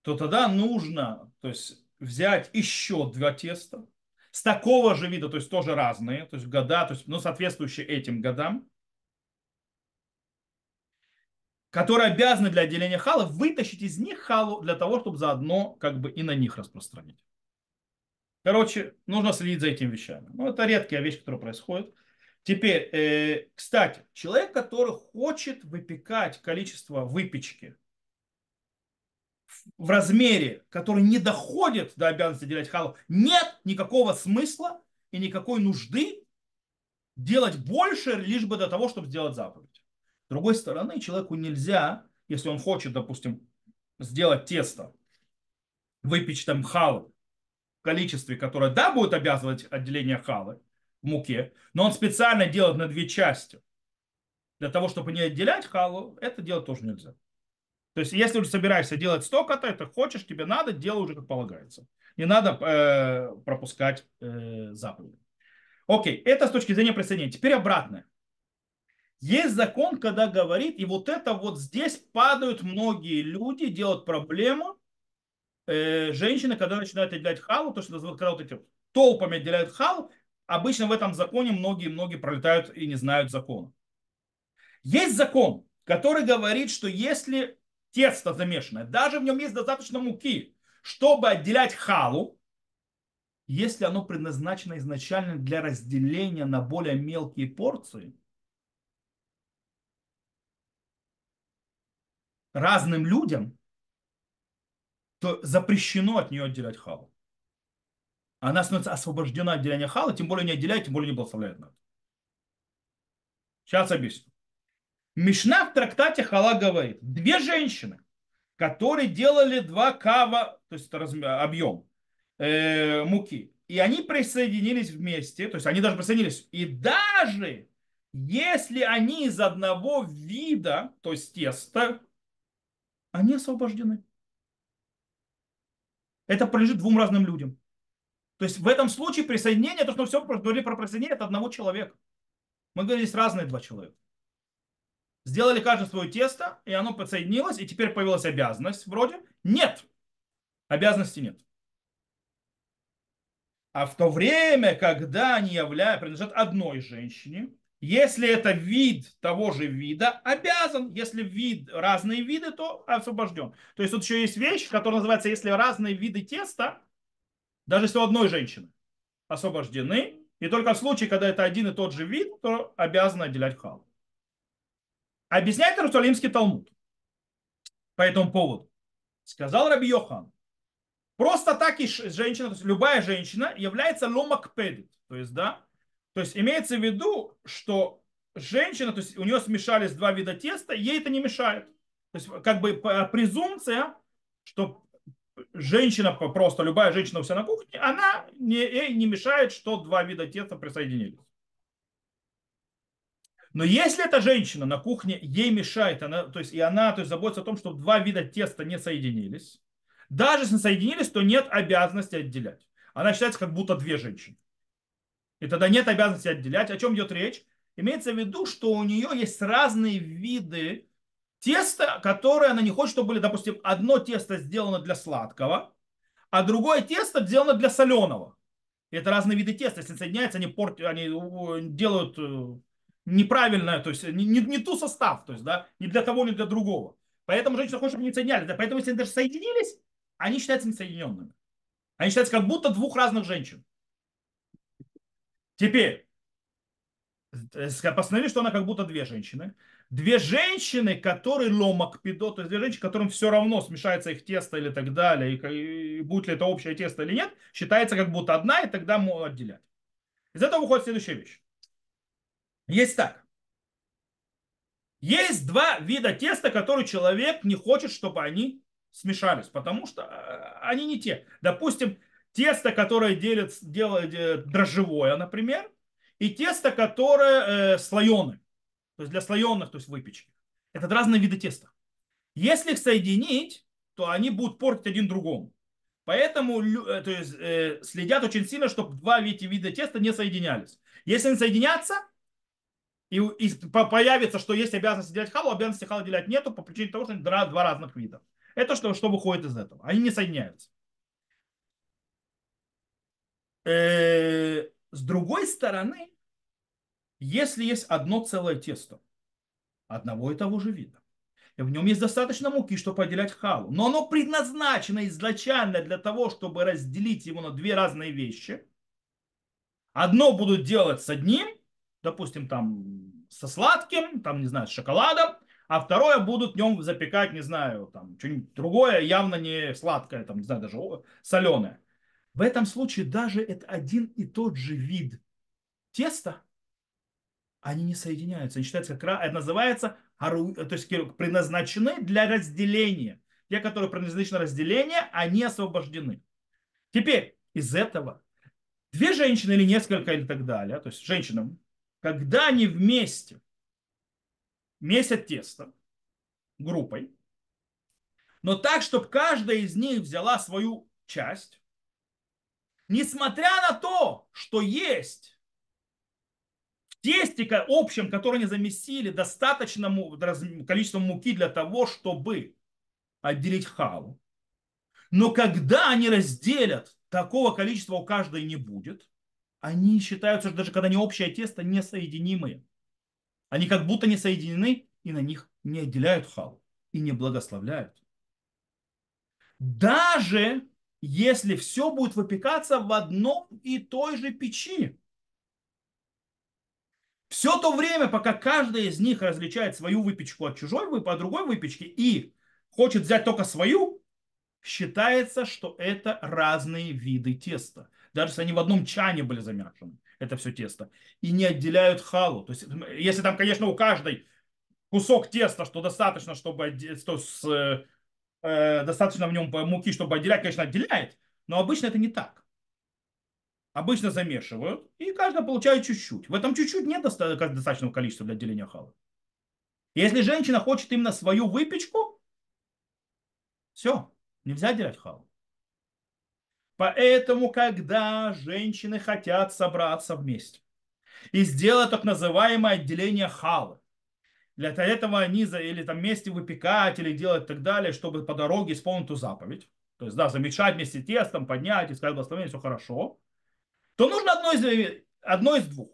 То тогда нужно то есть, взять еще два теста с такого же вида, то есть тоже разные, то есть года, то есть, ну, соответствующие этим годам, которые обязаны для отделения хала вытащить из них халу для того, чтобы заодно как бы и на них распространить. Короче, нужно следить за этими вещами. Ну, это редкая вещь, которая происходит. Теперь, э, кстати, человек, который хочет выпекать количество выпечки в размере, который не доходит до обязанности делать халу, нет никакого смысла и никакой нужды делать больше, лишь бы для того, чтобы сделать заповедь. С другой стороны, человеку нельзя, если он хочет, допустим, сделать тесто, выпечь там халу, количестве, которое, да, будет обязывать отделение халы, в муке, но он специально делает на две части для того, чтобы не отделять халу, это делать тоже нельзя. То есть, если уже собираешься делать столько-то, это хочешь, тебе надо, делай уже как полагается. Не надо э, пропускать э, заповеди. Окей, это с точки зрения присоединения. Теперь обратное. Есть закон, когда говорит, и вот это вот здесь падают многие люди, делают проблему, э, женщины, когда начинают отделять халу, то, что когда вот эти толпами отделяют халу, обычно в этом законе многие-многие пролетают и не знают закона. Есть закон, который говорит, что если тесто замешанное, даже в нем есть достаточно муки, чтобы отделять халу, если оно предназначено изначально для разделения на более мелкие порции, разным людям, то запрещено от нее отделять халу. Она становится освобождена от отделения хала, тем более не отделяет, тем более не благословляет надо. Сейчас объясню. Мишна в трактате Хала говорит, две женщины, которые делали два кава, то есть объем э, муки, и они присоединились вместе, то есть они даже присоединились, и даже если они из одного вида, то есть теста, они освобождены. Это прилежит двум разным людям. То есть в этом случае присоединение, то, что мы все говорили про присоединение, это одного человека. Мы говорили, здесь разные два человека. Сделали каждое свое тесто, и оно подсоединилось, и теперь появилась обязанность вроде. Нет. Обязанности нет. А в то время, когда они являют, принадлежат одной женщине, если это вид того же вида, обязан. Если вид разные виды, то освобожден. То есть тут еще есть вещь, которая называется, если разные виды теста, даже если у одной женщины, освобождены, и только в случае, когда это один и тот же вид, то обязаны отделять хал. Объясняет Иерусалимский Талмуд по этому поводу. Сказал Раби Йохан, просто так и женщина, то есть любая женщина является ломакпедит. То есть, да, то есть имеется в виду, что женщина, то есть у нее смешались два вида теста, ей это не мешает. То есть как бы презумпция, что женщина, просто любая женщина у себя на кухне, она не, ей не мешает, что два вида теста присоединились. Но если эта женщина на кухне ей мешает, она, то есть и она то есть, заботится о том, чтобы два вида теста не соединились, даже если соединились, то нет обязанности отделять. Она считается как будто две женщины. И тогда нет обязанности отделять. О чем идет речь? Имеется в виду, что у нее есть разные виды теста, которые она не хочет, чтобы были, допустим, одно тесто сделано для сладкого, а другое тесто сделано для соленого. И это разные виды теста. Если соединяются, они, порт, они делают э, неправильно, то есть не, не, не ту состав, то есть, да, не для того, не для другого. Поэтому женщина хочет, чтобы они соединялись. Да, поэтому, если они даже соединились, они считаются несоединенными. Они считаются как будто двух разных женщин. Теперь, постановили, что она как будто две женщины. Две женщины, которые ломак пидо, то есть две женщины, которым все равно смешается их тесто или так далее, и, и будет ли это общее тесто или нет, считается как будто одна, и тогда могут отделять. Из этого выходит следующая вещь. Есть так. Есть два вида теста, которые человек не хочет, чтобы они смешались, потому что э, они не те. Допустим, тесто, которое делит, делает э, дрожжевое, например, и тесто, которое э, слоеное, то есть для слоеных, то есть выпечки. Это разные виды теста. Если их соединить, то они будут портить один другому. Поэтому э, то есть, э, следят очень сильно, чтобы два эти вида теста не соединялись. Если они соединятся, и, и появится, что есть обязанность делать халу, обязанности халу делять нету по причине того, что они два, два разных вида. Это что, что выходит из этого. Они не соединяются. Э, с другой стороны, если есть одно целое тесто, одного и того же вида, и в нем есть достаточно муки, чтобы отделять халу, но оно предназначено изначально для того, чтобы разделить его на две разные вещи, одно будут делать с одним, допустим, там со сладким, там, не знаю, с шоколадом, а второе будут в нем запекать, не знаю, там, что-нибудь другое, явно не сладкое, там, не знаю, даже соленое. В этом случае даже это один и тот же вид теста, они не соединяются. Они считаются как раз, это называется, то есть предназначены для разделения. Те, которые предназначены разделения, они освобождены. Теперь из этого две женщины или несколько или так далее, то есть женщинам, когда они вместе месят тесто группой, но так, чтобы каждая из них взяла свою часть, несмотря на то, что есть в тесте общем, которое они замесили, достаточному количеству муки для того, чтобы отделить халу. Но когда они разделят, такого количества у каждой не будет. Они считаются, даже когда они общее тесто, несоединимые. Они как будто не соединены и на них не отделяют халу и не благословляют. Даже если все будет выпекаться в одном и той же печи. Все то время, пока каждая из них различает свою выпечку от чужой, от другой выпечки и хочет взять только свою, считается, что это разные виды теста. Даже если они в одном чане были замешаны, это все тесто. И не отделяют халу. То есть, если там, конечно, у каждой кусок теста, что достаточно, чтобы что с, э, э, достаточно в нем муки, чтобы отделять, конечно, отделяет. Но обычно это не так. Обычно замешивают, и каждый получает чуть-чуть. В этом чуть-чуть нет достаточного количества для отделения халы. Если женщина хочет именно свою выпечку, все, нельзя делать халу. Поэтому, когда женщины хотят собраться вместе и сделать так называемое отделение халы, для этого они за, или там вместе выпекать, или делать и так далее, чтобы по дороге исполнить эту заповедь, то есть, да, замешать вместе тестом, поднять, и сказать благословение, все хорошо, то нужно одно из, одно из двух.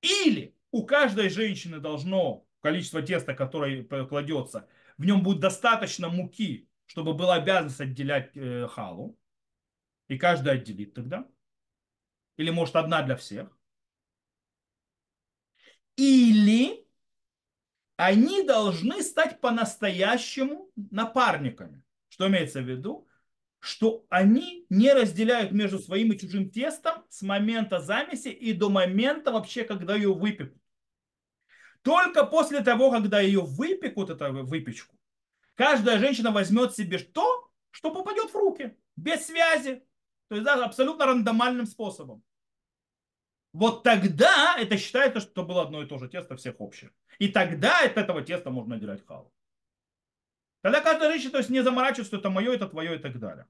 Или у каждой женщины должно количество теста, которое кладется, в нем будет достаточно муки, чтобы была обязанность отделять э, халу. И каждый отделит тогда. Или может одна для всех. Или они должны стать по-настоящему напарниками. Что имеется в виду? Что они не разделяют между своим и чужим тестом с момента замеси и до момента вообще, когда ее выпекут. Только после того, когда ее выпекут, эту выпечку, каждая женщина возьмет себе то, что попадет в руки, без связи. То есть да, абсолютно рандомальным способом. Вот тогда это считается, что было одно и то же тесто всех общее. И тогда от этого теста можно отделять халу. Тогда каждая женщина то есть, не заморачивается, что это мое, это твое и так далее.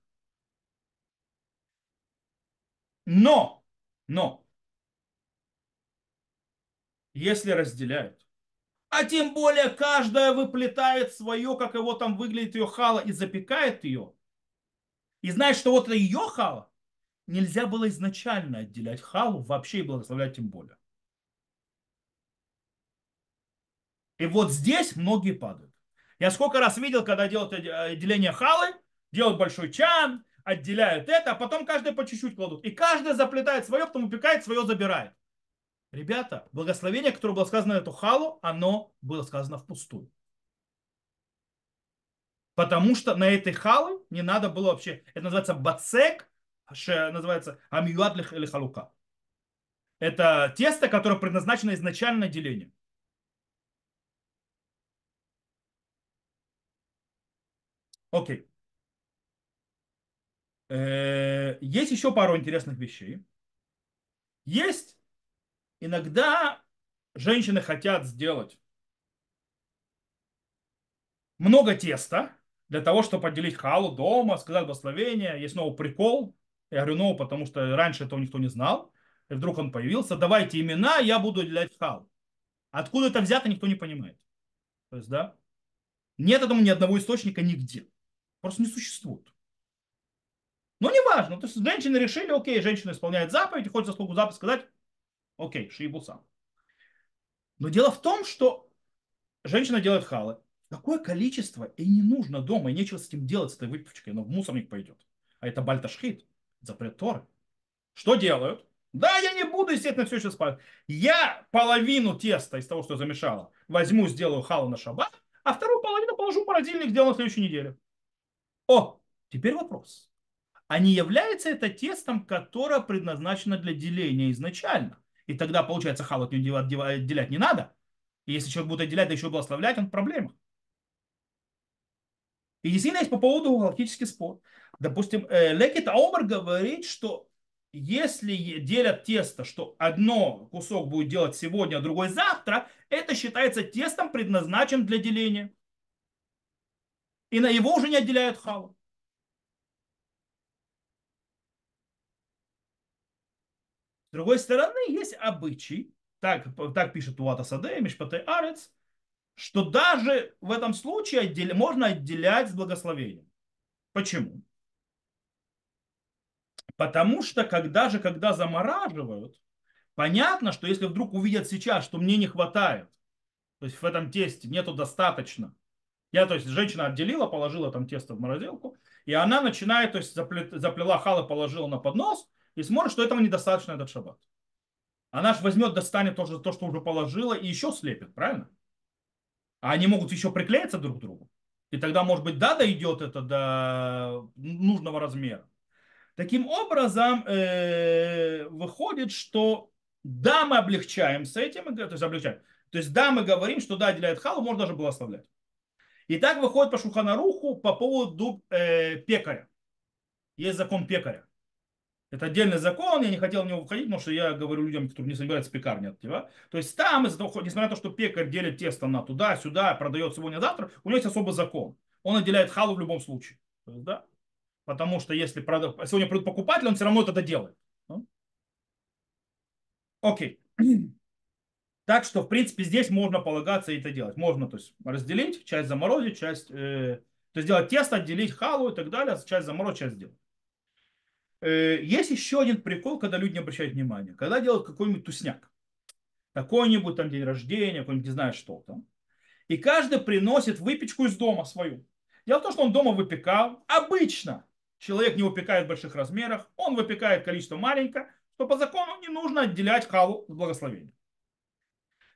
Но, но, если разделяют, а тем более каждая выплетает свое, как его там выглядит ее хала, и запекает ее, и знает, что вот это ее хала, нельзя было изначально отделять халу вообще и благословлять тем более. И вот здесь многие падают. Я сколько раз видел, когда делают отделение халы, делают большой чан, отделяют это, а потом каждый по чуть-чуть кладут. И каждый заплетает свое, потом упекает, свое забирает. Ребята, благословение, которое было сказано на эту халу, оно было сказано впустую. Потому что на этой халы не надо было вообще, это называется бацек, называется амиюад или халука. Это тесто, которое предназначено изначально делению. Окей. Э, есть еще пару интересных вещей. Есть иногда женщины хотят сделать много теста для того, чтобы отделить халу дома, сказать благословение. Есть новый прикол. Я говорю, ну, потому что раньше этого никто не знал. И вдруг он появился. Давайте имена, я буду отделять халу. Откуда это взято, никто не понимает. То есть, да, нет этому ни одного источника нигде. Просто не существует. Но не важно. То есть женщины решили, окей, женщина исполняет заповедь, хочет заслугу заповедь сказать, окей, шиибу сам. Но дело в том, что женщина делает халы. Какое количество и не нужно дома, и нечего с этим делать, с этой выпечкой, но в мусорник пойдет. А это бальташхит, запрет Торы. Что делают? Да, я не буду, естественно, все сейчас спать. Я половину теста из того, что замешала, возьму, сделаю халу на шаббат, а вторую половину положу в морозильник, сделаю на следующей неделе. О, теперь вопрос. А не является это тестом, которое предназначено для деления изначально? И тогда, получается, хал от него отделять не надо. И если человек будет отделять, да еще благословлять, он в проблемах. И действительно есть по поводу галактический спор. Допустим, э, Лекит Аумар говорит, что если делят тесто, что одно кусок будет делать сегодня, а другой завтра, это считается тестом, предназначенным для деления. И на его уже не отделяют халу. С другой стороны, есть обычай, так, так пишет Уата Саде, Мишпатей Арец, что даже в этом случае отдел, можно отделять с благословением. Почему? Потому что когда же, когда замораживают, понятно, что если вдруг увидят сейчас, что мне не хватает, то есть в этом тесте нету достаточно, я, то есть, женщина отделила, положила там тесто в морозилку, и она начинает, то есть, заплела халы, положила на поднос, и смотрит, что этого недостаточно этот шаббат. Она же возьмет, достанет тоже то, что уже положила, и еще слепит, правильно? А они могут еще приклеиться друг к другу. И тогда, может быть, да, дойдет это до нужного размера. Таким образом, э, выходит, что да, мы облегчаем с этим, то есть облегчаем. То есть да, мы говорим, что да, отделяет халу, можно даже было оставлять. И так выходит по Шуханаруху по поводу э, пекаря. Есть закон пекаря. Это отдельный закон, я не хотел в него входить, потому что я говорю людям, которые не собираются пекарни от тебя. То есть там, несмотря на то, что пекарь делит тесто на туда-сюда, продает сегодня-завтра, у него есть особый закон. Он отделяет халу в любом случае. есть, да? Потому что если продав... сегодня придут покупатель, он все равно это делает. Ну. Окей. Так что, в принципе, здесь можно полагаться и это делать. Можно то есть, разделить, часть заморозить, часть... Э, то есть сделать тесто, отделить халу и так далее, часть заморозить, часть сделать. Э, есть еще один прикол, когда люди не обращают внимания. Когда делают какой-нибудь тусняк. Какой-нибудь там день рождения, какой-нибудь не знаю что там. И каждый приносит выпечку из дома свою. Дело в том, что он дома выпекал. Обычно человек не выпекает в больших размерах. Он выпекает количество маленькое, что по закону не нужно отделять халу с благословения.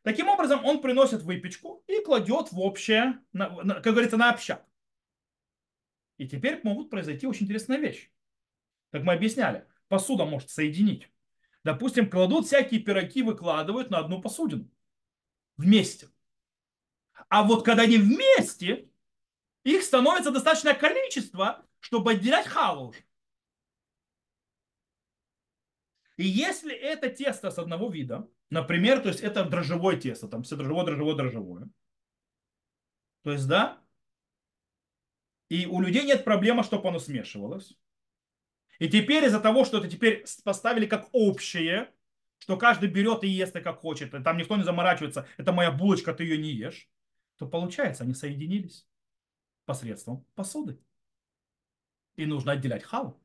Таким образом, он приносит выпечку и кладет в общее, как говорится, на общак. И теперь могут произойти очень интересная вещь. Как мы объясняли, посуда может соединить. Допустим, кладут всякие пироги, выкладывают на одну посудину. Вместе. А вот когда они вместе, их становится достаточное количество, чтобы отделять халу И если это тесто с одного вида, например, то есть это дрожжевое тесто, там все дрожжевое, дрожжевое, дрожжевое, то есть, да, и у людей нет проблемы, чтобы оно смешивалось, и теперь из-за того, что это теперь поставили как общее, что каждый берет и ест, и как хочет, и там никто не заморачивается, это моя булочка, ты ее не ешь, то получается, они соединились посредством посуды. И нужно отделять халу.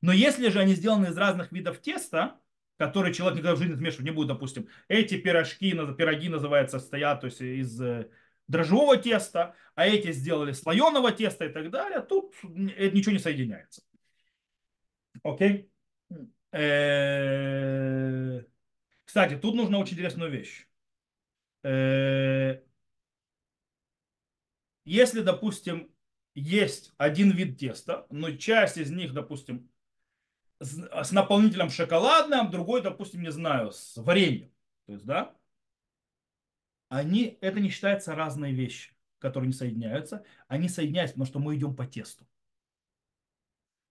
Но если же они сделаны из разных видов теста, которые человек никогда в жизни смешивать не будет, допустим, эти пирожки, пироги называются, стоят то есть из э, дрожжевого теста, а эти сделали слоеного теста и так далее, тут ничего не соединяется. Окей? Э, кстати, тут нужна очень интересная вещь. Если, допустим, есть один вид теста, но часть из них, допустим, с наполнителем шоколадным, другой, допустим, не знаю, с вареньем. То есть, да, они, это не считается разные вещи, которые не соединяются. Они соединяются, потому что мы идем по тесту.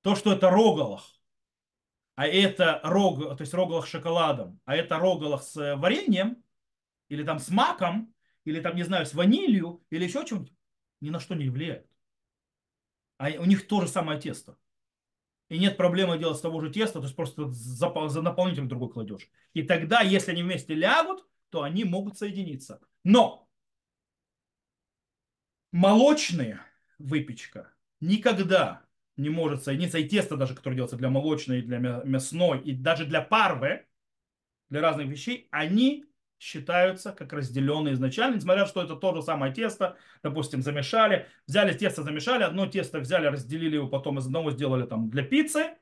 То, что это рогалах, а это рог, то есть рогалах с шоколадом, а это рогалах с вареньем, или там с маком, или там, не знаю, с ванилью, или еще чем-нибудь, ни на что не влияет. А у них то же самое тесто. И нет проблемы делать с того же теста, то есть просто за, за наполнитель другой кладешь. И тогда, если они вместе лягут, то они могут соединиться. Но молочная выпечка никогда не может соединиться, и тесто даже, которое делается для молочной, и для мясной, и даже для парвы, для разных вещей, они считаются как разделенные изначально, несмотря на то, что это то же самое тесто, допустим, замешали, взяли тесто, замешали, одно тесто взяли, разделили его, потом из одного сделали там для пиццы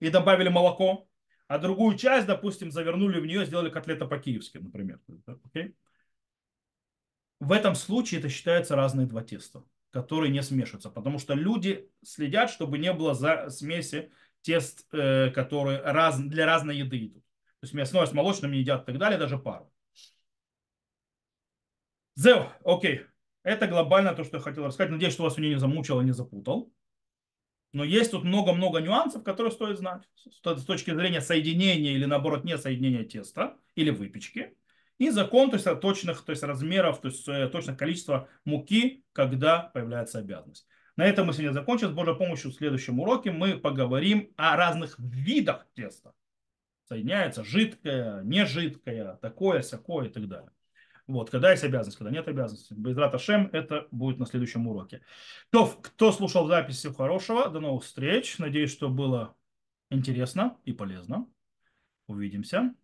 и добавили молоко, а другую часть, допустим, завернули в нее, сделали котлета по-киевски, например. Okay? В этом случае это считается разные два теста, которые не смешиваются, потому что люди следят, чтобы не было за смеси тест, э, которые раз, для разной еды идут. То есть мясное с молочным не едят и так далее, даже пару. Зео, окей. Это глобально то, что я хотел рассказать. Надеюсь, что вас меня не замучил не запутал. Но есть тут много-много нюансов, которые стоит знать с точки зрения соединения или наоборот не соединения теста или выпечки. И закон, то есть точных то есть размеров, то есть э, точных количества муки, когда появляется обязанность. На этом мы сегодня закончим. С Божьей помощью в следующем уроке мы поговорим о разных видах теста. Соединяется жидкое, нежидкое, такое, сякое и так далее. Вот, когда есть обязанность, когда нет обязанности. Безрат Ашем, это будет на следующем уроке. То, кто слушал запись, всего хорошего. До новых встреч. Надеюсь, что было интересно и полезно. Увидимся.